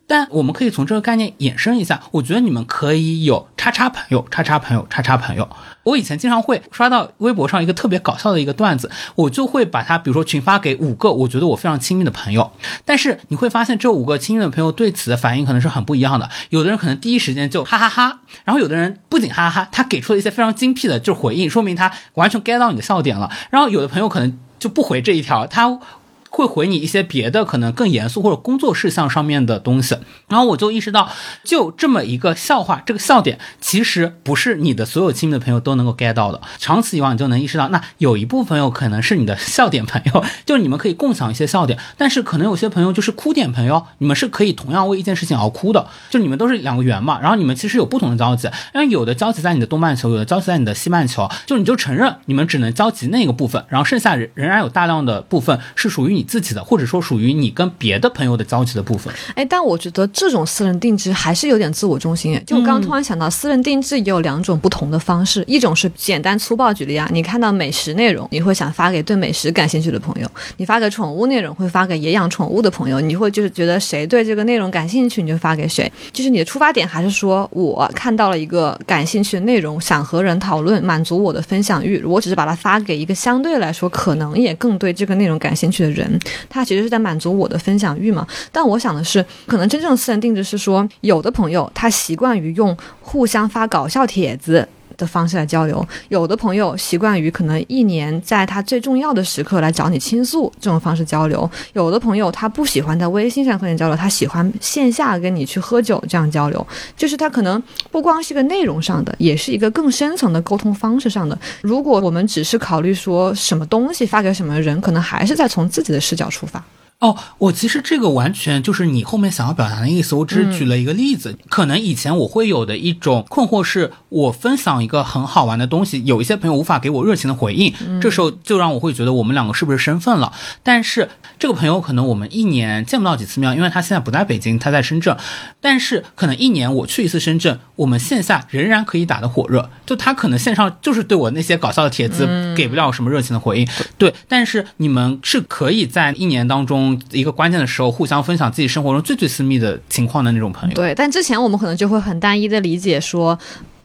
但我们可以从这个概念衍生一下，我觉得你们可以有叉叉朋友、叉叉朋友、叉叉朋友。我以前经常会刷到微博上一个特别搞笑的一个段子，我就会把它，比如说群发给五个我觉得我非常亲密的朋友。但是你会发现，这五个亲密的朋友对此的反应可能是很不一样的。有的人可能第一时间就哈哈哈，然后有的人不仅哈哈哈，他给出了一些非常精辟的就回应，说明他完全 get 到你的笑点了。然后有的朋友可能就不回这一条，他。[LAUGHS] 会回你一些别的可能更严肃或者工作事项上面的东西，然后我就意识到，就这么一个笑话，这个笑点其实不是你的所有亲密的朋友都能够 get 到的。长此以往，你就能意识到，那有一部分朋友可能是你的笑点朋友，就是你们可以共享一些笑点，但是可能有些朋友就是哭点朋友，你们是可以同样为一件事情而哭的，就你们都是两个圆嘛，然后你们其实有不同的交集，因为有的交集在你的东半球，有的交集在你的西半球，就你就承认你们只能交集那个部分，然后剩下仍仍然有大量的部分是属于你。自己的，或者说属于你跟别的朋友的交集的部分。哎，但我觉得这种私人定制还是有点自我中心。就我刚刚突然想到，私人定制也有两种不同的方式，一种是简单粗暴举例啊，你看到美食内容，你会想发给对美食感兴趣的朋友；你发给宠物内容，会发给也养宠物的朋友。你会就是觉得谁对这个内容感兴趣，你就发给谁。就是你的出发点还是说我看到了一个感兴趣的内容，想和人讨论，满足我的分享欲。我只是把它发给一个相对来说可能也更对这个内容感兴趣的人。他其实是在满足我的分享欲嘛？但我想的是，可能真正的私人定制是说，有的朋友他习惯于用互相发搞笑帖子。的方式来交流，有的朋友习惯于可能一年在他最重要的时刻来找你倾诉，这种方式交流；有的朋友他不喜欢在微信上和你交流，他喜欢线下跟你去喝酒这样交流，就是他可能不光是个内容上的，也是一个更深层的沟通方式上的。如果我们只是考虑说什么东西发给什么人，可能还是在从自己的视角出发。哦，我其实这个完全就是你后面想要表达的意思。我只是举了一个例子，可能以前我会有的一种困惑是，我分享一个很好玩的东西，有一些朋友无法给我热情的回应，这时候就让我会觉得我们两个是不是身份了？但是这个朋友可能我们一年见不到几次面，因为他现在不在北京，他在深圳。但是可能一年我去一次深圳，我们线下仍然可以打得火热。就他可能线上就是对我那些搞笑的帖子给不了什么热情的回应，对。但是你们是可以在一年当中。一个关键的时候，互相分享自己生活中最最私密的情况的那种朋友。对，但之前我们可能就会很单一的理解说，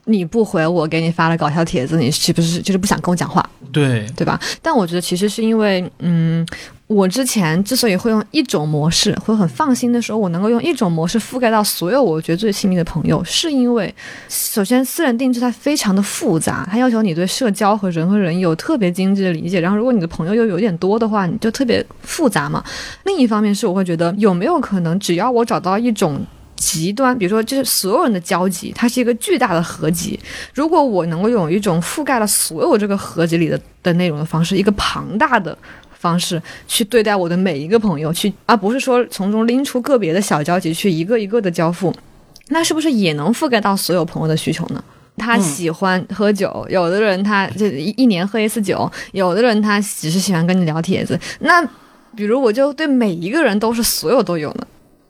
你不回我给你发了搞笑帖子，你是不是就是不想跟我讲话？对，对吧？但我觉得其实是因为，嗯。我之前之所以会用一种模式，会很放心的时候，我能够用一种模式覆盖到所有我觉得最亲密的朋友，是因为，首先私人定制它非常的复杂，它要求你对社交和人和人有特别精致的理解，然后如果你的朋友又有点多的话，你就特别复杂嘛。另一方面是我会觉得有没有可能，只要我找到一种极端，比如说就是所有人的交集，它是一个巨大的合集，如果我能够有一种覆盖了所有这个合集里的的内容的方式，一个庞大的。方式去对待我的每一个朋友，去而不是说从中拎出个别的小交集去一个一个的交付，那是不是也能覆盖到所有朋友的需求呢？他喜欢喝酒，有的人他这一一年喝一次酒，有的人他只是喜欢跟你聊帖子。那比如我就对每一个人都是所有都有呢。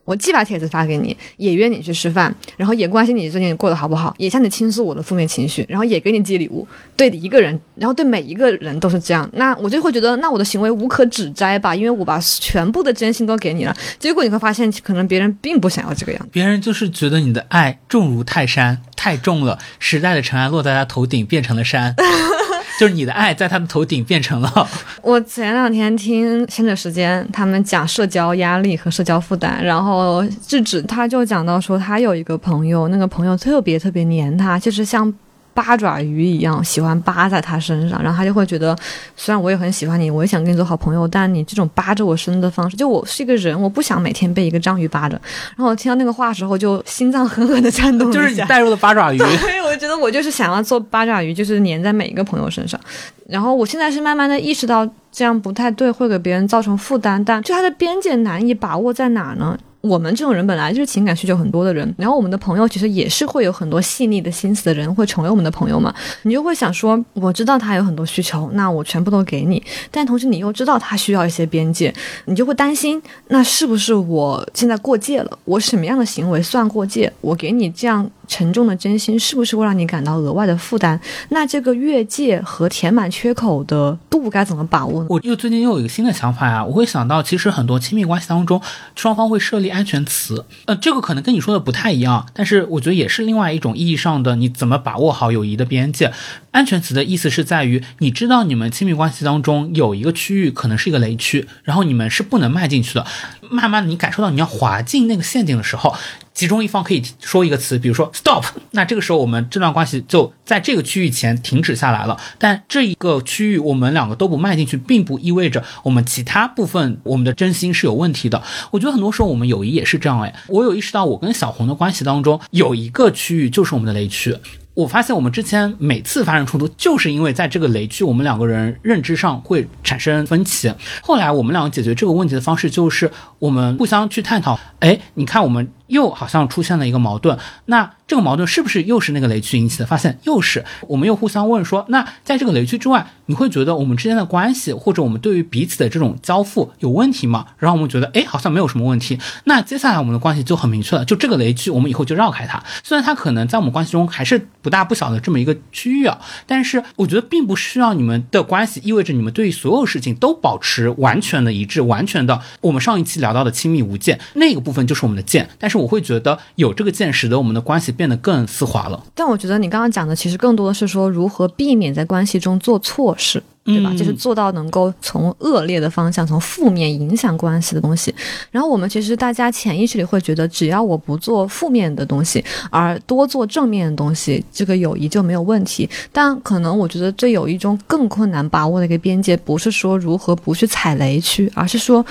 我既把帖子发给你，也约你去吃饭，然后也关心你最近过得好不好，也向你倾诉我的负面情绪，然后也给你寄礼物。对一个人，然后对每一个人都是这样，那我就会觉得，那我的行为无可指摘吧，因为我把全部的真心都给你了。结果你会发现，可能别人并不想要这个样子，别人就是觉得你的爱重如泰山，太重了，时代的尘埃落在他头顶，变成了山。[LAUGHS] 就是你的爱在他的头顶变成了。[LAUGHS] 我前两天听《现在时间》他们讲社交压力和社交负担，然后智智他就讲到说，他有一个朋友，那个朋友特别特别黏他，就是像。八爪鱼一样喜欢扒在他身上，然后他就会觉得，虽然我也很喜欢你，我也想跟你做好朋友，但你这种扒着我身的方式，就我是一个人，我不想每天被一个章鱼扒着。然后我听到那个话的时候，就心脏狠狠的颤动就是你带入的八爪鱼。对，我觉得我就是想要做八爪鱼，就是粘在每一个朋友身上。然后我现在是慢慢的意识到这样不太对，会给别人造成负担，但就他的边界难以把握在哪呢？我们这种人本来就是情感需求很多的人，然后我们的朋友其实也是会有很多细腻的心思的人，会成为我们的朋友嘛？你就会想说，我知道他有很多需求，那我全部都给你，但同时你又知道他需要一些边界，你就会担心，那是不是我现在过界了？我什么样的行为算过界？我给你这样。沉重的真心是不是会让你感到额外的负担？那这个越界和填满缺口的度该怎么把握呢？我又最近又有一个新的想法呀，我会想到，其实很多亲密关系当中，双方会设立安全词。呃，这个可能跟你说的不太一样，但是我觉得也是另外一种意义上的，你怎么把握好友谊的边界？安全词的意思是在于，你知道你们亲密关系当中有一个区域可能是一个雷区，然后你们是不能迈进去的。慢慢的，你感受到你要滑进那个陷阱的时候。其中一方可以说一个词，比如说 stop，那这个时候我们这段关系就在这个区域前停止下来了。但这一个区域我们两个都不迈进去，并不意味着我们其他部分我们的真心是有问题的。我觉得很多时候我们友谊也是这样哎，我有意识到我跟小红的关系当中有一个区域就是我们的雷区。我发现我们之前每次发生冲突，就是因为在这个雷区，我们两个人认知上会产生分歧。后来我们两个解决这个问题的方式就是我们互相去探讨，哎，你看我们。又好像出现了一个矛盾，那这个矛盾是不是又是那个雷区引起的？发现又是，我们又互相问说，那在这个雷区之外，你会觉得我们之间的关系或者我们对于彼此的这种交付有问题吗？然后我们觉得，哎，好像没有什么问题。那接下来我们的关系就很明确了，就这个雷区，我们以后就绕开它。虽然它可能在我们关系中还是不大不小的这么一个区域啊，但是我觉得并不需要你们的关系意味着你们对于所有事情都保持完全的一致，完全的我们上一期聊到的亲密无间那个部分就是我们的剑，但是。我会觉得有这个剑，使得我们的关系变得更丝滑了。但我觉得你刚刚讲的，其实更多的是说如何避免在关系中做错事，对吧？就是做到能够从恶劣的方向、从负面影响关系的东西。然后我们其实大家潜意识里会觉得，只要我不做负面的东西，而多做正面的东西，这个友谊就没有问题。但可能我觉得这有一种更困难把握的一个边界，不是说如何不去踩雷区，而是说。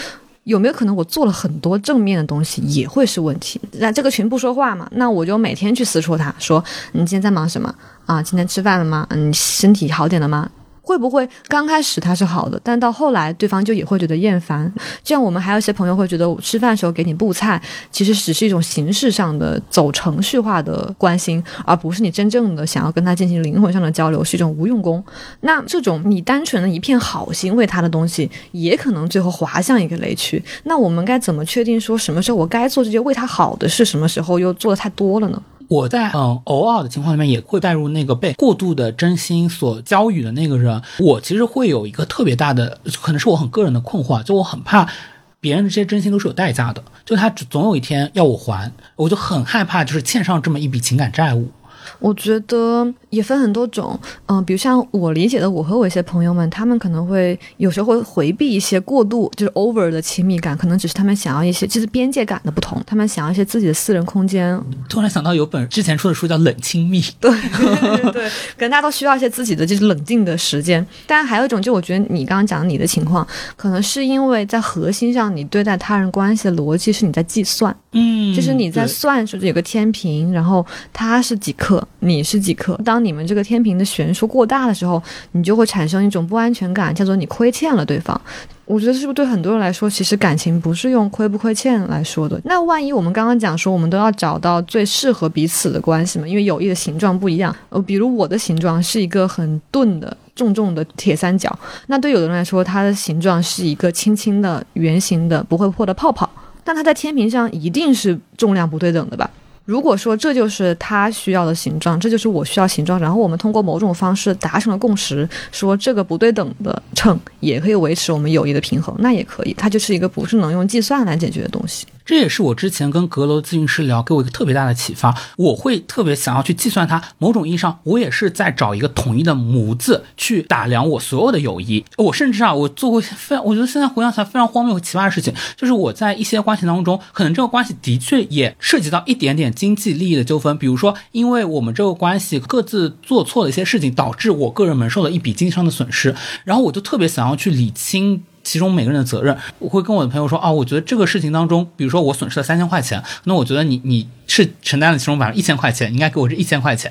有没有可能我做了很多正面的东西也会是问题？那这个群不说话嘛？那我就每天去私戳他说：“你今天在忙什么啊？今天吃饭了吗？你身体好点了吗？”会不会刚开始他是好的，但到后来对方就也会觉得厌烦？这样我们还有一些朋友会觉得，我吃饭的时候给你布菜，其实只是一种形式上的走程序化的关心，而不是你真正的想要跟他进行灵魂上的交流，是一种无用功。那这种你单纯的一片好心为他的东西，也可能最后滑向一个雷区。那我们该怎么确定说什么时候我该做这些为他好的事，什么时候又做的太多了呢？我在嗯偶尔的情况里面也会带入那个被过度的真心所教育的那个人。我其实会有一个特别大的，可能是我很个人的困惑，就我很怕别人的这些真心都是有代价的，就他总有一天要我还，我就很害怕，就是欠上这么一笔情感债务。我觉得也分很多种，嗯，比如像我理解的，我和我一些朋友们，他们可能会有时候会回避一些过度就是 over 的亲密感，可能只是他们想要一些就是边界感的不同，他们想要一些自己的私人空间。突然想到有本之前出的书叫《冷亲密》，[LAUGHS] 对对，可能大家都需要一些自己的就是冷静的时间。但还有一种，就我觉得你刚刚讲的你的情况，可能是因为在核心上，你对待他人关系的逻辑是你在计算，嗯，就是你在算，说有个天平，然后它是几克。你是几克？当你们这个天平的悬殊过大的时候，你就会产生一种不安全感，叫做你亏欠了对方。我觉得是不是对很多人来说，其实感情不是用亏不亏欠来说的？那万一我们刚刚讲说，我们都要找到最适合彼此的关系嘛？因为友谊的形状不一样。呃，比如我的形状是一个很钝的、重重的铁三角，那对有的人来说，它的形状是一个轻轻的、圆形的、不会破的泡泡。但它在天平上一定是重量不对等的吧？如果说这就是他需要的形状，这就是我需要形状，然后我们通过某种方式达成了共识，说这个不对等的秤也可以维持我们友谊的平衡，那也可以，它就是一个不是能用计算来解决的东西。这也是我之前跟阁楼咨询师聊，给我一个特别大的启发。我会特别想要去计算它，某种意义上，我也是在找一个统一的模子去打量我所有的友谊。我甚至啊，我做过非常，我觉得现在回想起来非常荒谬和奇葩的事情，就是我在一些关系当中，可能这个关系的确也涉及到一点点经济利益的纠纷，比如说，因为我们这个关系各自做错了一些事情，导致我个人蒙受了一笔经济上的损失，然后我就特别想要去理清。其中每个人的责任，我会跟我的朋友说啊，我觉得这个事情当中，比如说我损失了三千块钱，那我觉得你你是承担了其中百分之一千块钱，应该给我这一千块钱。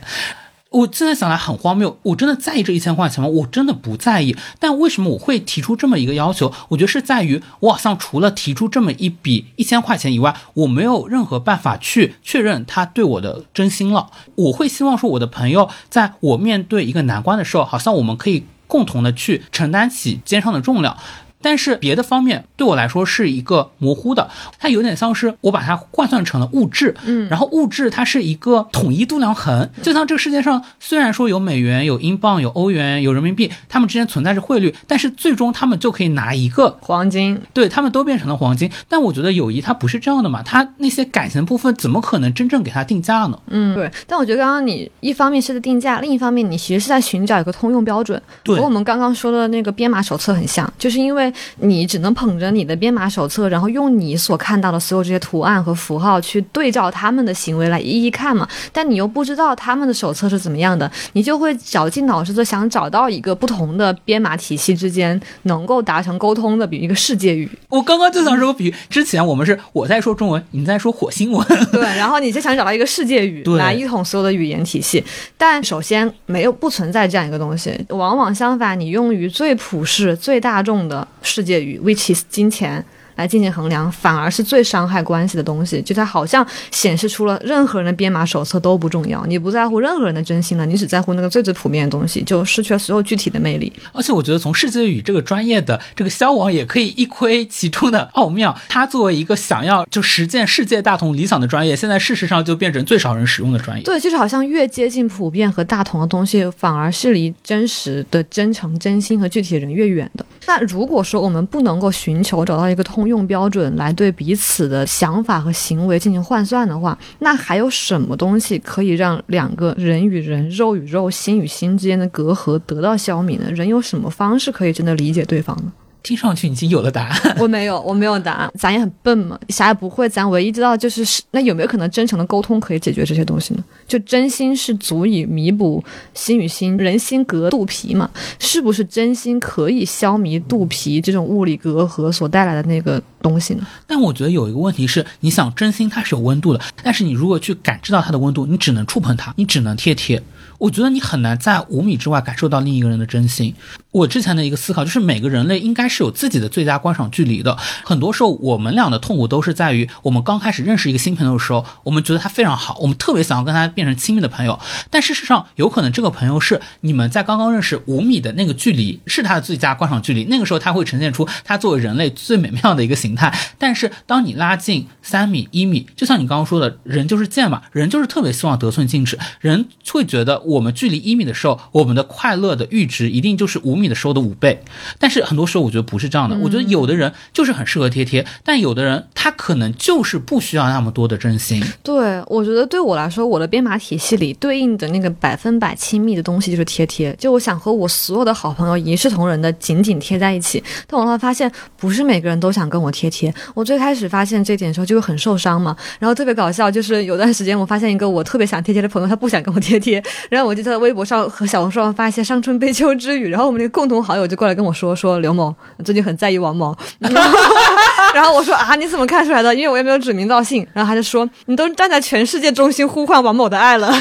我现在想来很荒谬，我真的在意这一千块钱吗？我真的不在意。但为什么我会提出这么一个要求？我觉得是在于我好像除了提出这么一笔一千块钱以外，我没有任何办法去确认他对我的真心了。我会希望说，我的朋友在我面对一个难关的时候，好像我们可以共同的去承担起肩上的重量。但是别的方面对我来说是一个模糊的，它有点像是我把它换算成了物质，嗯然后物质它是一个统一度量衡，就像这个世界上虽然说有美元、有英镑、有欧元、有人民币，它们之间存在着汇率，但是最终他们就可以拿一个黄金，对他们都变成了黄金，但我觉得友谊它不是这样的嘛，它那些感情的部分怎么可能真正给它定价呢？嗯，对。但我觉得刚刚你一方面是在定价，另一方面你其实是在寻找一个通用标准，对和我们刚刚说的那个编码手册很像，就是因为你只能捧着你的编码手册，然后用你所看到的所有这些图案和符号去对照他们的行为来一一看嘛，但你又不知道他们的手册是怎么样的，你就会绞尽脑汁的想找到一个不同的编码体系之间能够达成沟通的，比如一个世界语。我刚刚就想说个比喻，之前我们是我在说中文，你在说火星文，对，然后你就想找到一个世界语对。来一统所有的语言体系，但首先没有不存在这样一个东西，往往相反，你用于最普世、最大众的世界语，which is 金钱。来进行衡量，反而是最伤害关系的东西。就它好像显示出了任何人的编码手册都不重要，你不在乎任何人的真心了，你只在乎那个最最普遍的东西，就失去了所有具体的魅力。而且我觉得从世界语这个专业的这个消亡也可以一窥其中的奥妙。它作为一个想要就实践世界大同理想的专业，现在事实上就变成最少人使用的专业。对，就是好像越接近普遍和大同的东西，反而是离真实的真诚、真心和具体的人越远的。那如果说我们不能够寻求找到一个通用标准来对彼此的想法和行为进行换算的话，那还有什么东西可以让两个人与人、肉与肉、心与心之间的隔阂得到消弭呢？人有什么方式可以真的理解对方呢？听上去已经有了答案。[LAUGHS] 我没有，我没有答案，咱也很笨嘛，啥也不会。咱唯一知道就是是，那有没有可能真诚的沟通可以解决这些东西呢？就真心是足以弥补心与心，人心隔肚皮嘛？是不是真心可以消弭肚皮这种物理隔阂所带来的那个东西呢？但我觉得有一个问题是，你想真心它是有温度的，但是你如果去感知到它的温度，你只能触碰它，你只能贴贴。我觉得你很难在五米之外感受到另一个人的真心。我之前的一个思考就是，每个人类应该是有自己的最佳观赏距离的。很多时候，我们俩的痛苦都是在于，我们刚开始认识一个新朋友的时候，我们觉得他非常好，我们特别想要跟他变成亲密的朋友。但事实上，有可能这个朋友是你们在刚刚认识五米的那个距离是他的最佳观赏距离，那个时候他会呈现出他作为人类最美妙的一个形态。但是当你拉近三米、一米，就像你刚刚说的，人就是贱嘛，人就是特别希望得寸进尺，人会觉得我们距离一米的时候，我们的快乐的阈值一定就是五米的时候的五倍。但是很多时候我觉得不是这样的，我觉得有的人就是很适合贴贴，但有的人他可能就是不需要那么多的真心。对，我觉得对我来说，我的编码体系里对应的那个百分百亲密的东西就是贴贴。就我想和我所有的好朋友一视同仁的紧紧贴在一起，但我后来发现，不是每个人都想跟我贴贴。我最开始发现这点的时候，就会很受伤嘛。然后特别搞笑，就是有段时间我发现一个我特别想贴贴的朋友，他不想跟我贴贴，然后我就在微博上和小红书上发一些伤春悲秋之语，然后我们那个共同好友就过来跟我说说刘某最近很在意王某。[LAUGHS] 然后我说啊，你怎么看出来的？因为我也没有指名道姓。然后他就说，你都站在全世界中心呼唤王某的爱了。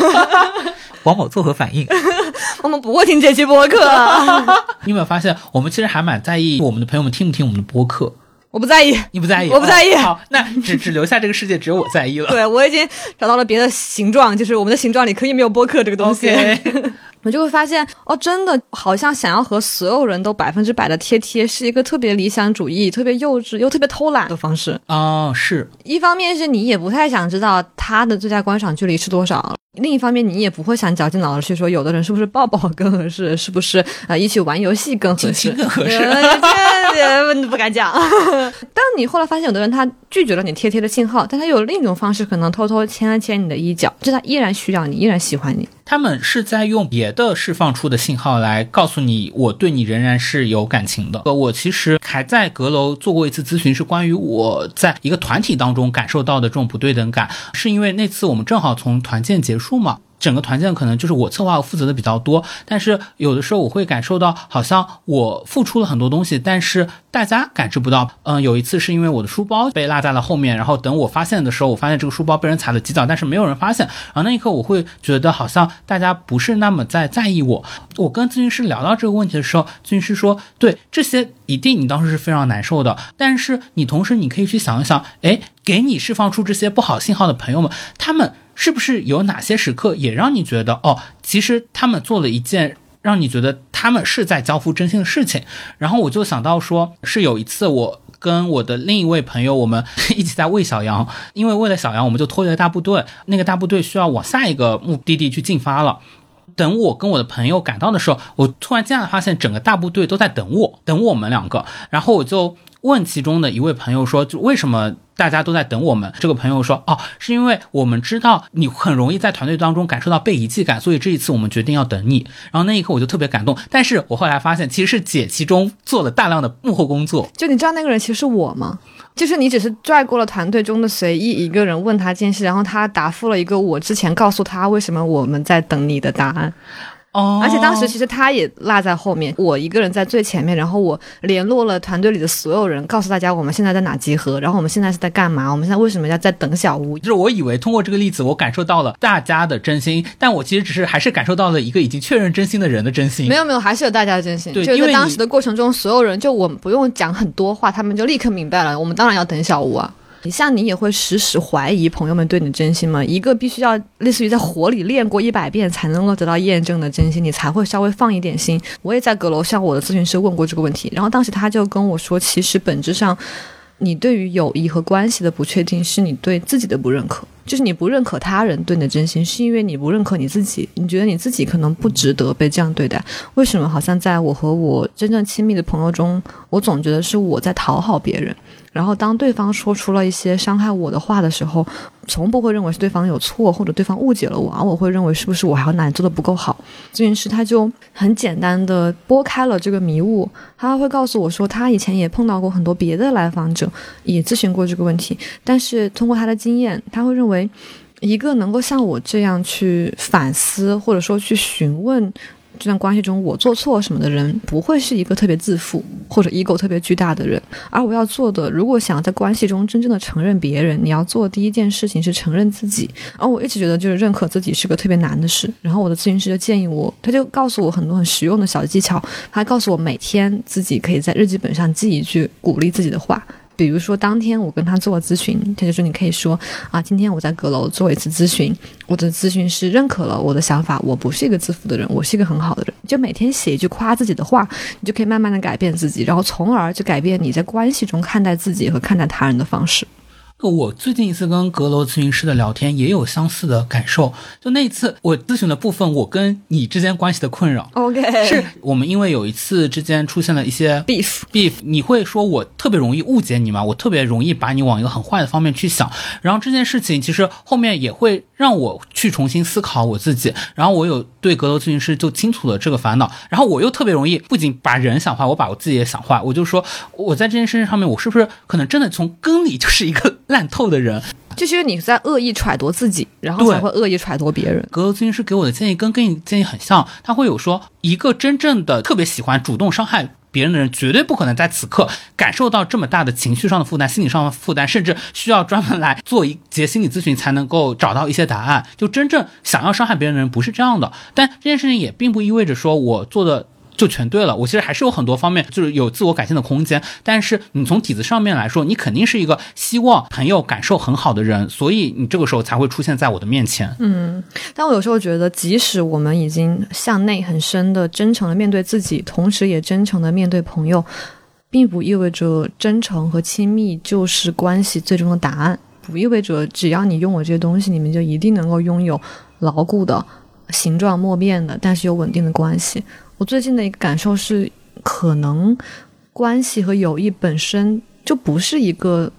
[LAUGHS] 王某作何反应？[LAUGHS] 我们不会听这期播客，你有没有发现，我们其实还蛮在意我们的朋友们听不听我们的播客？我不在意。你不在意？我不在意哦好，那只只留下这个世界，只有我在意了。对我已经找到了别的形状，就是我们的形状里可以没有播客这个东西。我就会发现，哦，真的好像想要和所有人都百分之百的贴贴，是一个特别理想主义、特别幼稚又特别偷懒的方式。哦，是一方面是你也不太想知道他的最佳观赏距离是多少，另一方面你也不会想绞尽脑汁去说，有的人是不是抱抱更合适，是不是呃一起玩游戏更合适，更合适不敢讲。[LAUGHS] 但你后来发现，有的人他拒绝了你贴贴的信号，但他有另一种方式，可能偷偷牵了牵你的衣角，就他依然需要你，依然喜欢你。他们是在用别的释放出的信号来告诉你，我对你仍然是有感情的。呃，我其实还在阁楼做过一次咨询，是关于我在一个团体当中感受到的这种不对等感，是因为那次我们正好从团建结束嘛。整个团建可能就是我策划我负责的比较多，但是有的时候我会感受到，好像我付出了很多东西，但是大家感知不到。嗯，有一次是因为我的书包被落在了后面，然后等我发现的时候，我发现这个书包被人踩了几脚，但是没有人发现。然后那一刻我会觉得好像大家不是那么在在意我。我跟咨询师聊到这个问题的时候，咨询师说，对这些一定你当时是非常难受的，但是你同时你可以去想一想，哎，给你释放出这些不好信号的朋友们，他们。是不是有哪些时刻也让你觉得哦，其实他们做了一件让你觉得他们是在交付真心的事情。然后我就想到说，是有一次我跟我的另一位朋友，我们一起在喂小羊，因为为了小羊，我们就脱离了大部队，那个大部队需要往下一个目的地去进发了。等我跟我的朋友赶到的时候，我突然间发现整个大部队都在等我，等我们两个。然后我就问其中的一位朋友说：“就为什么大家都在等我们？”这个朋友说：“哦，是因为我们知道你很容易在团队当中感受到被遗弃感，所以这一次我们决定要等你。”然后那一刻我就特别感动。但是我后来发现，其实是姐其中做了大量的幕后工作。就你知道那个人其实是我吗？就是你只是拽过了团队中的随意一个人问他件事，然后他答复了一个我之前告诉他为什么我们在等你的答案。哦，而且当时其实他也落在后面，我一个人在最前面，然后我联络了团队里的所有人，告诉大家我们现在在哪集合，然后我们现在是在干嘛，我们现在为什么要在等小屋？就是我以为通过这个例子，我感受到了大家的真心，但我其实只是还是感受到了一个已经确认真心的人的真心。没有没有，还是有大家的真心。对，就是因为当时的过程中，所有人就我们不用讲很多话，他们就立刻明白了，我们当然要等小屋啊。你像你也会时时怀疑朋友们对你的真心吗？一个必须要类似于在火里练过一百遍才能够得到验证的真心，你才会稍微放一点心。我也在阁楼向我的咨询师问过这个问题，然后当时他就跟我说，其实本质上，你对于友谊和关系的不确定，是你对自己的不认可。就是你不认可他人对你的真心，是因为你不认可你自己，你觉得你自己可能不值得被这样对待。为什么好像在我和我真正亲密的朋友中，我总觉得是我在讨好别人，然后当对方说出了一些伤害我的话的时候，从不会认为是对方有错或者对方误解了我，而我会认为是不是我还有哪里做的不够好。咨询师他就很简单的拨开了这个迷雾，他会告诉我说，他以前也碰到过很多别的来访者，也咨询过这个问题，但是通过他的经验，他会认为。一个能够像我这样去反思，或者说去询问这段关系中我做错什么的人，不会是一个特别自负或者 ego 特别巨大的人。而我要做的，如果想在关系中真正的承认别人，你要做第一件事情是承认自己。而我一直觉得，就是认可自己是个特别难的事。然后我的咨询师就建议我，他就告诉我很多很实用的小技巧，他告诉我每天自己可以在日记本上记一句鼓励自己的话。比如说，当天我跟他做咨询，他就说：“你可以说啊，今天我在阁楼做一次咨询，我的咨询师认可了我的想法，我不是一个自负的人，我是一个很好的人。”就每天写一句夸自己的话，你就可以慢慢的改变自己，然后从而就改变你在关系中看待自己和看待他人的方式。我最近一次跟阁楼咨询师的聊天也有相似的感受，就那一次我咨询的部分，我跟你之间关系的困扰 [LAUGHS] OK，是我们因为有一次之间出现了一些 beef beef，你会说我特别容易误解你吗？我特别容易把你往一个很坏的方面去想，然后这件事情其实后面也会让我去重新思考我自己，然后我有对阁楼咨询师就清楚了这个烦恼，然后我又特别容易不仅把人想坏，我把我自己也想坏，我就说我在这件事情上面，我是不是可能真的从根里就是一个烂透的人？就是你在恶意揣度自己，然后才会恶意揣度别人。格格咨询师给我的建议跟跟你建议很像，他会有说，一个真正的特别喜欢主动伤害别人的人，绝对不可能在此刻感受到这么大的情绪上的负担、心理上的负担，甚至需要专门来做一节心理咨询才能够找到一些答案。就真正想要伤害别人的人不是这样的，但这件事情也并不意味着说我做的。就全对了，我其实还是有很多方面就是有自我改进的空间，但是你从底子上面来说，你肯定是一个希望朋友感受很好的人，所以你这个时候才会出现在我的面前。嗯，但我有时候觉得，即使我们已经向内很深的、真诚的面对自己，同时也真诚的面对朋友，并不意味着真诚和亲密就是关系最终的答案，不意味着只要你拥有这些东西，你们就一定能够拥有牢固的、形状莫变的，但是又稳定的关系。我最近的一个感受是，可能关系和友谊本身就不是一个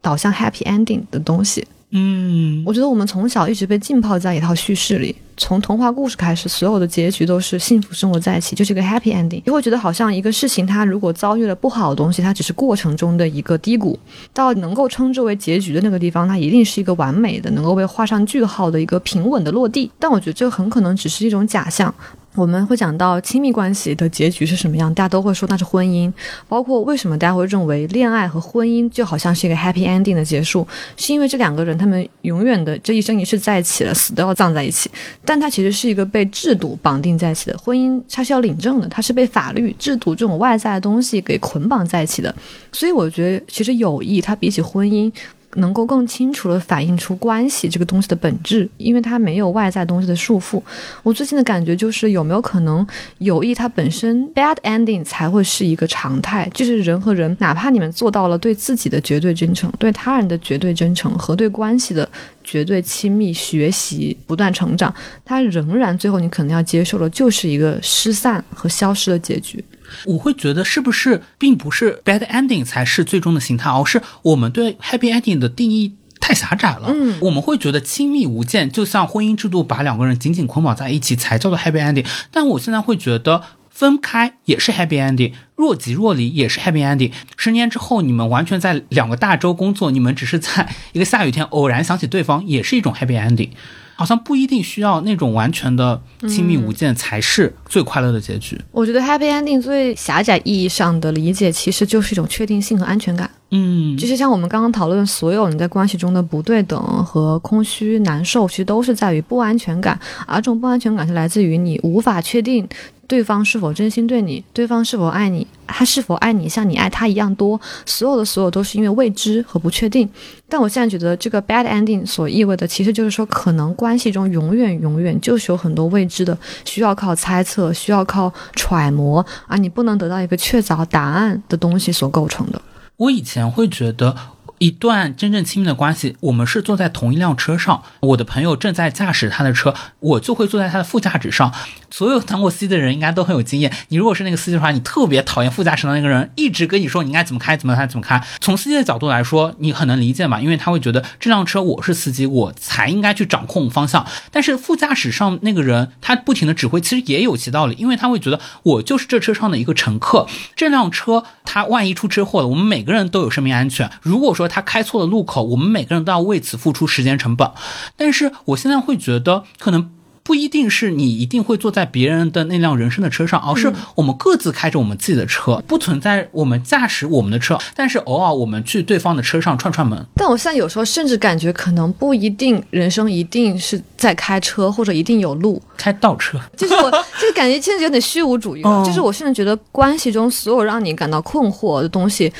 导向 happy ending 的东西。嗯，我觉得我们从小一直被浸泡在一套叙事里，从童话故事开始，所有的结局都是幸福生活在一起，就是一个 happy ending。你会觉得好像一个事情，它如果遭遇了不好的东西，它只是过程中的一个低谷，到能够称之为结局的那个地方，它一定是一个完美的，能够被画上句号的一个平稳的落地。但我觉得这很可能只是一种假象。我们会讲到亲密关系的结局是什么样，大家都会说那是婚姻。包括为什么大家会认为恋爱和婚姻就好像是一个 happy ending 的结束，是因为这两个人他们永远的这一生一世在一起了，死都要葬在一起。但它其实是一个被制度绑定在一起的，婚姻它是要领证的，它是被法律、制度这种外在的东西给捆绑在一起的。所以我觉得，其实友谊它比起婚姻。能够更清楚地反映出关系这个东西的本质，因为它没有外在东西的束缚。我最近的感觉就是，有没有可能友谊它本身 bad ending 才会是一个常态？就是人和人，哪怕你们做到了对自己的绝对真诚，对他人的绝对真诚和对关系的绝对亲密、学习、不断成长，它仍然最后你可能要接受的就是一个失散和消失的结局。我会觉得是不是并不是 bad ending 才是最终的形态，而是我们对 happy ending 的定义太狭窄了。嗯，我们会觉得亲密无间，就像婚姻制度把两个人紧紧捆绑在一起才叫做 happy ending。但我现在会觉得分开也是 happy ending，若即若离也是 happy ending。十年之后你们完全在两个大洲工作，你们只是在一个下雨天偶然想起对方，也是一种 happy ending。好像不一定需要那种完全的亲密无间才是最快乐的结局。我觉得 happy ending 最狭窄意义上的理解，其实就是一种确定性和安全感。嗯，就是像我们刚刚讨论所有你在关系中的不对等和空虚、难受，其实都是在于不安全感，而这种不安全感是来自于你无法确定。对方是否真心对你？对方是否爱你？他是否爱你像你爱他一样多？所有的所有都是因为未知和不确定。但我现在觉得这个 bad ending 所意味的，其实就是说，可能关系中永远永远就是有很多未知的，需要靠猜测，需要靠揣摩，而你不能得到一个确凿答案的东西所构成的。我以前会觉得。一段真正亲密的关系，我们是坐在同一辆车上，我的朋友正在驾驶他的车，我就会坐在他的副驾驶上。所有当过司机的人应该都很有经验。[LAUGHS] 你如果是那个司机的话，你特别讨厌副驾驶的那个人，一直跟你说你应该怎么开，怎么开，怎么开。从司机的角度来说，你很能理解嘛，因为他会觉得这辆车我是司机，我才应该去掌控方向。[LAUGHS] 但是副驾驶上那个人，他不停的指挥，其实也有其道理，因为他会觉得我就是这车上的一个乘客，这辆车他万一出车祸了，我们每个人都有生命安全。如果说他开错了路口，我们每个人都要为此付出时间成本。但是我现在会觉得可能。不一定是你一定会坐在别人的那辆人生的车上，而是我们各自开着我们自己的车，不存在我们驾驶我们的车，但是偶尔我们去对方的车上串串门。但我现在有时候甚至感觉，可能不一定人生一定是在开车，或者一定有路开倒车。就是我，[LAUGHS] 就是感觉现在有点虚无主义了。就是我甚至觉得关系中所有让你感到困惑的东西。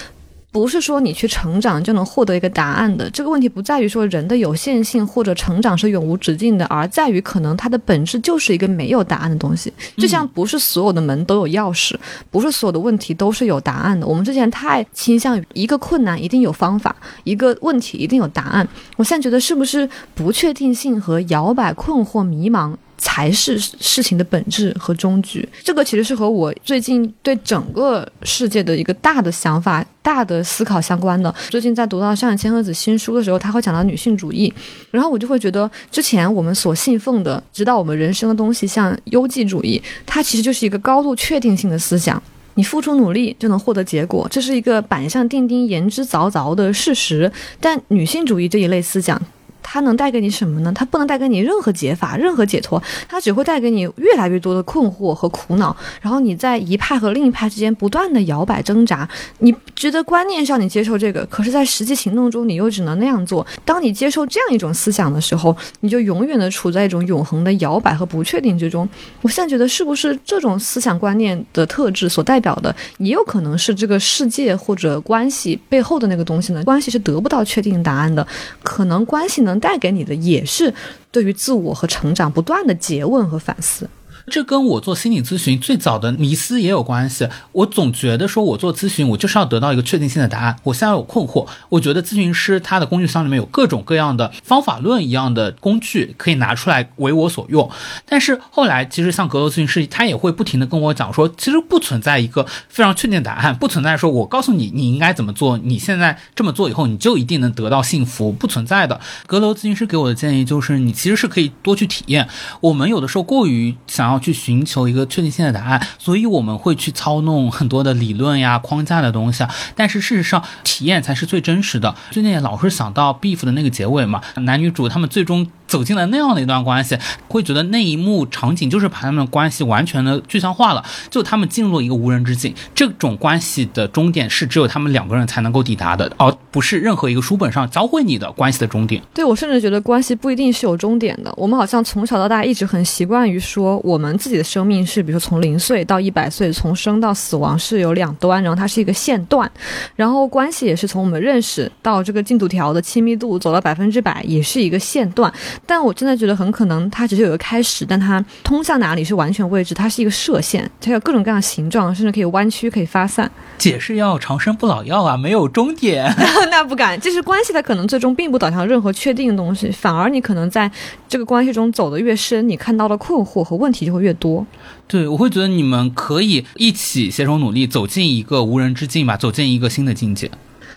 不是说你去成长就能获得一个答案的。这个问题不在于说人的有限性或者成长是永无止境的，而在于可能它的本质就是一个没有答案的东西。就像不是所有的门都有钥匙，不是所有的问题都是有答案的。我们之前太倾向于一个困难一定有方法，一个问题一定有答案。我现在觉得是不是不确定性和摇摆、困惑、迷茫？才是事情的本质和终局。这个其实是和我最近对整个世界的一个大的想法、大的思考相关的。最近在读到上野千鹤子新书的时候，他会讲到女性主义，然后我就会觉得，之前我们所信奉的指导我们人生的东西，像优绩主义，它其实就是一个高度确定性的思想，你付出努力就能获得结果，这是一个板上钉钉、言之凿凿的事实。但女性主义这一类思想。它能带给你什么呢？它不能带给你任何解法、任何解脱，它只会带给你越来越多的困惑和苦恼。然后你在一派和另一派之间不断的摇摆挣扎。你觉得观念上你接受这个，可是，在实际行动中你又只能那样做。当你接受这样一种思想的时候，你就永远的处在一种永恒的摇摆和不确定之中。我现在觉得，是不是这种思想观念的特质所代表的，也有可能是这个世界或者关系背后的那个东西呢？关系是得不到确定答案的，可能关系呢带给你的也是对于自我和成长不断的诘问和反思。这跟我做心理咨询最早的迷思也有关系。我总觉得说，我做咨询，我就是要得到一个确定性的答案。我现在有困惑，我觉得咨询师他的工具箱里面有各种各样的方法论一样的工具可以拿出来为我所用。但是后来，其实像阁楼咨询师，他也会不停的跟我讲说，其实不存在一个非常确定的答案，不存在说我告诉你你应该怎么做，你现在这么做以后你就一定能得到幸福，不存在的。阁楼咨询师给我的建议就是，你其实是可以多去体验。我们有的时候过于想要。去寻求一个确定性的答案，所以我们会去操弄很多的理论呀、框架的东西啊。但是事实上，体验才是最真实的。最近也老是想到《Beef》的那个结尾嘛，男女主他们最终。走进了那样的一段关系，会觉得那一幕场景就是把他们的关系完全的具象化了，就他们进入一个无人之境。这种关系的终点是只有他们两个人才能够抵达的，而不是任何一个书本上教会你的关系的终点。对我甚至觉得关系不一定是有终点的。我们好像从小到大一直很习惯于说，我们自己的生命是，比如说从零岁到一百岁，从生到死亡是有两端，然后它是一个线段，然后关系也是从我们认识到这个进度条的亲密度走到百分之百，也是一个线段。但我真的觉得很可能它只是有一个开始，但它通向哪里是完全未知，它是一个射线，它有各种各样的形状，甚至可以弯曲，可以发散。解释要长生不老药啊，没有终点。[LAUGHS] 那不敢，就是关系它可能最终并不导向任何确定的东西，反而你可能在这个关系中走得越深，你看到的困惑和问题就会越多。对，我会觉得你们可以一起携手努力，走进一个无人之境吧，走进一个新的境界。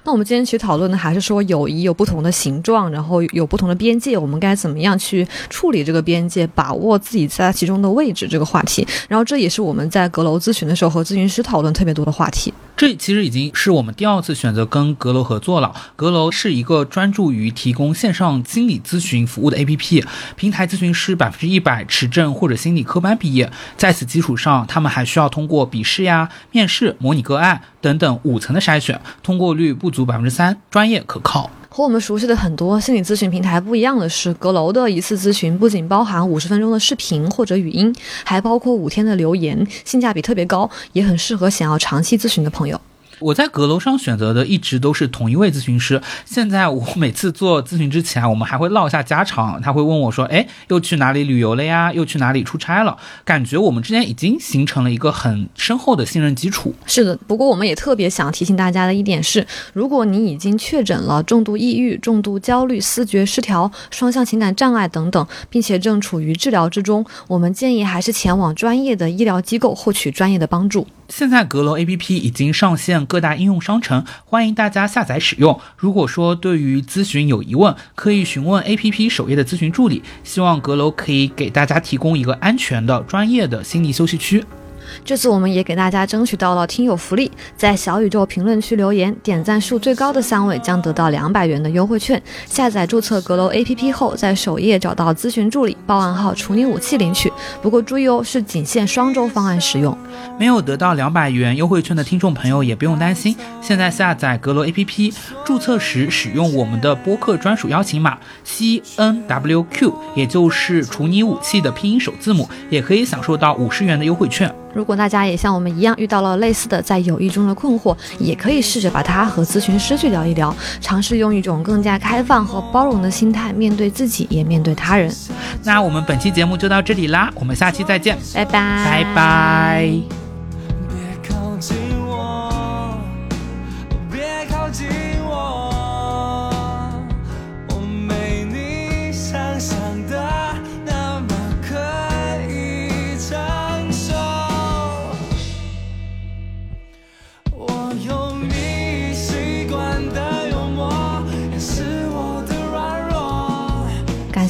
那我们今天其实讨论的还是说友谊有不同的形状，然后有不同的边界，我们该怎么样去处理这个边界，把握自己在其中的位置这个话题。然后这也是我们在阁楼咨询的时候和咨询师讨论特别多的话题。这其实已经是我们第二次选择跟阁楼合作了。阁楼是一个专注于提供线上心理咨询服务的 APP，平台咨询师百分之一百持证或者心理科班毕业，在此基础上，他们还需要通过笔试呀、面试、模拟个案等等五层的筛选，通过率不足百分之三，专业可靠。和我们熟悉的很多心理咨询平台不一样的是，阁楼的一次咨询不仅包含五十分钟的视频或者语音，还包括五天的留言，性价比特别高，也很适合想要长期咨询的朋友。我在阁楼上选择的一直都是同一位咨询师。现在我每次做咨询之前，我们还会唠一下家常。他会问我说：“哎，又去哪里旅游了呀？又去哪里出差了？”感觉我们之间已经形成了一个很深厚的信任基础。是的，不过我们也特别想提醒大家的一点是，如果你已经确诊了重度抑郁、重度焦虑、思觉失调、双向情感障碍等等，并且正处于治疗之中，我们建议还是前往专业的医疗机构获取专业的帮助。现在阁楼 APP 已经上线各大应用商城，欢迎大家下载使用。如果说对于咨询有疑问，可以询问 APP 首页的咨询助理。希望阁楼可以给大家提供一个安全的、专业的心理休息区。这次我们也给大家争取到了听友福利，在小宇宙评论区留言，点赞数最高的三位将得到两百元的优惠券。下载注册阁楼 APP 后，在首页找到咨询助理，报暗号“处女武器”领取。不过注意哦，是仅限双周方案使用。没有得到两百元优惠券的听众朋友也不用担心，现在下载阁楼 APP，注册时使用我们的播客专属邀请码 C N W Q，也就是处女武器的拼音首字母，也可以享受到五十元的优惠券。如果大家也像我们一样遇到了类似的在友谊中的困惑，也可以试着把它和咨询师去聊一聊，尝试用一种更加开放和包容的心态面对自己，也面对他人。那我们本期节目就到这里啦，我们下期再见，拜拜，拜拜。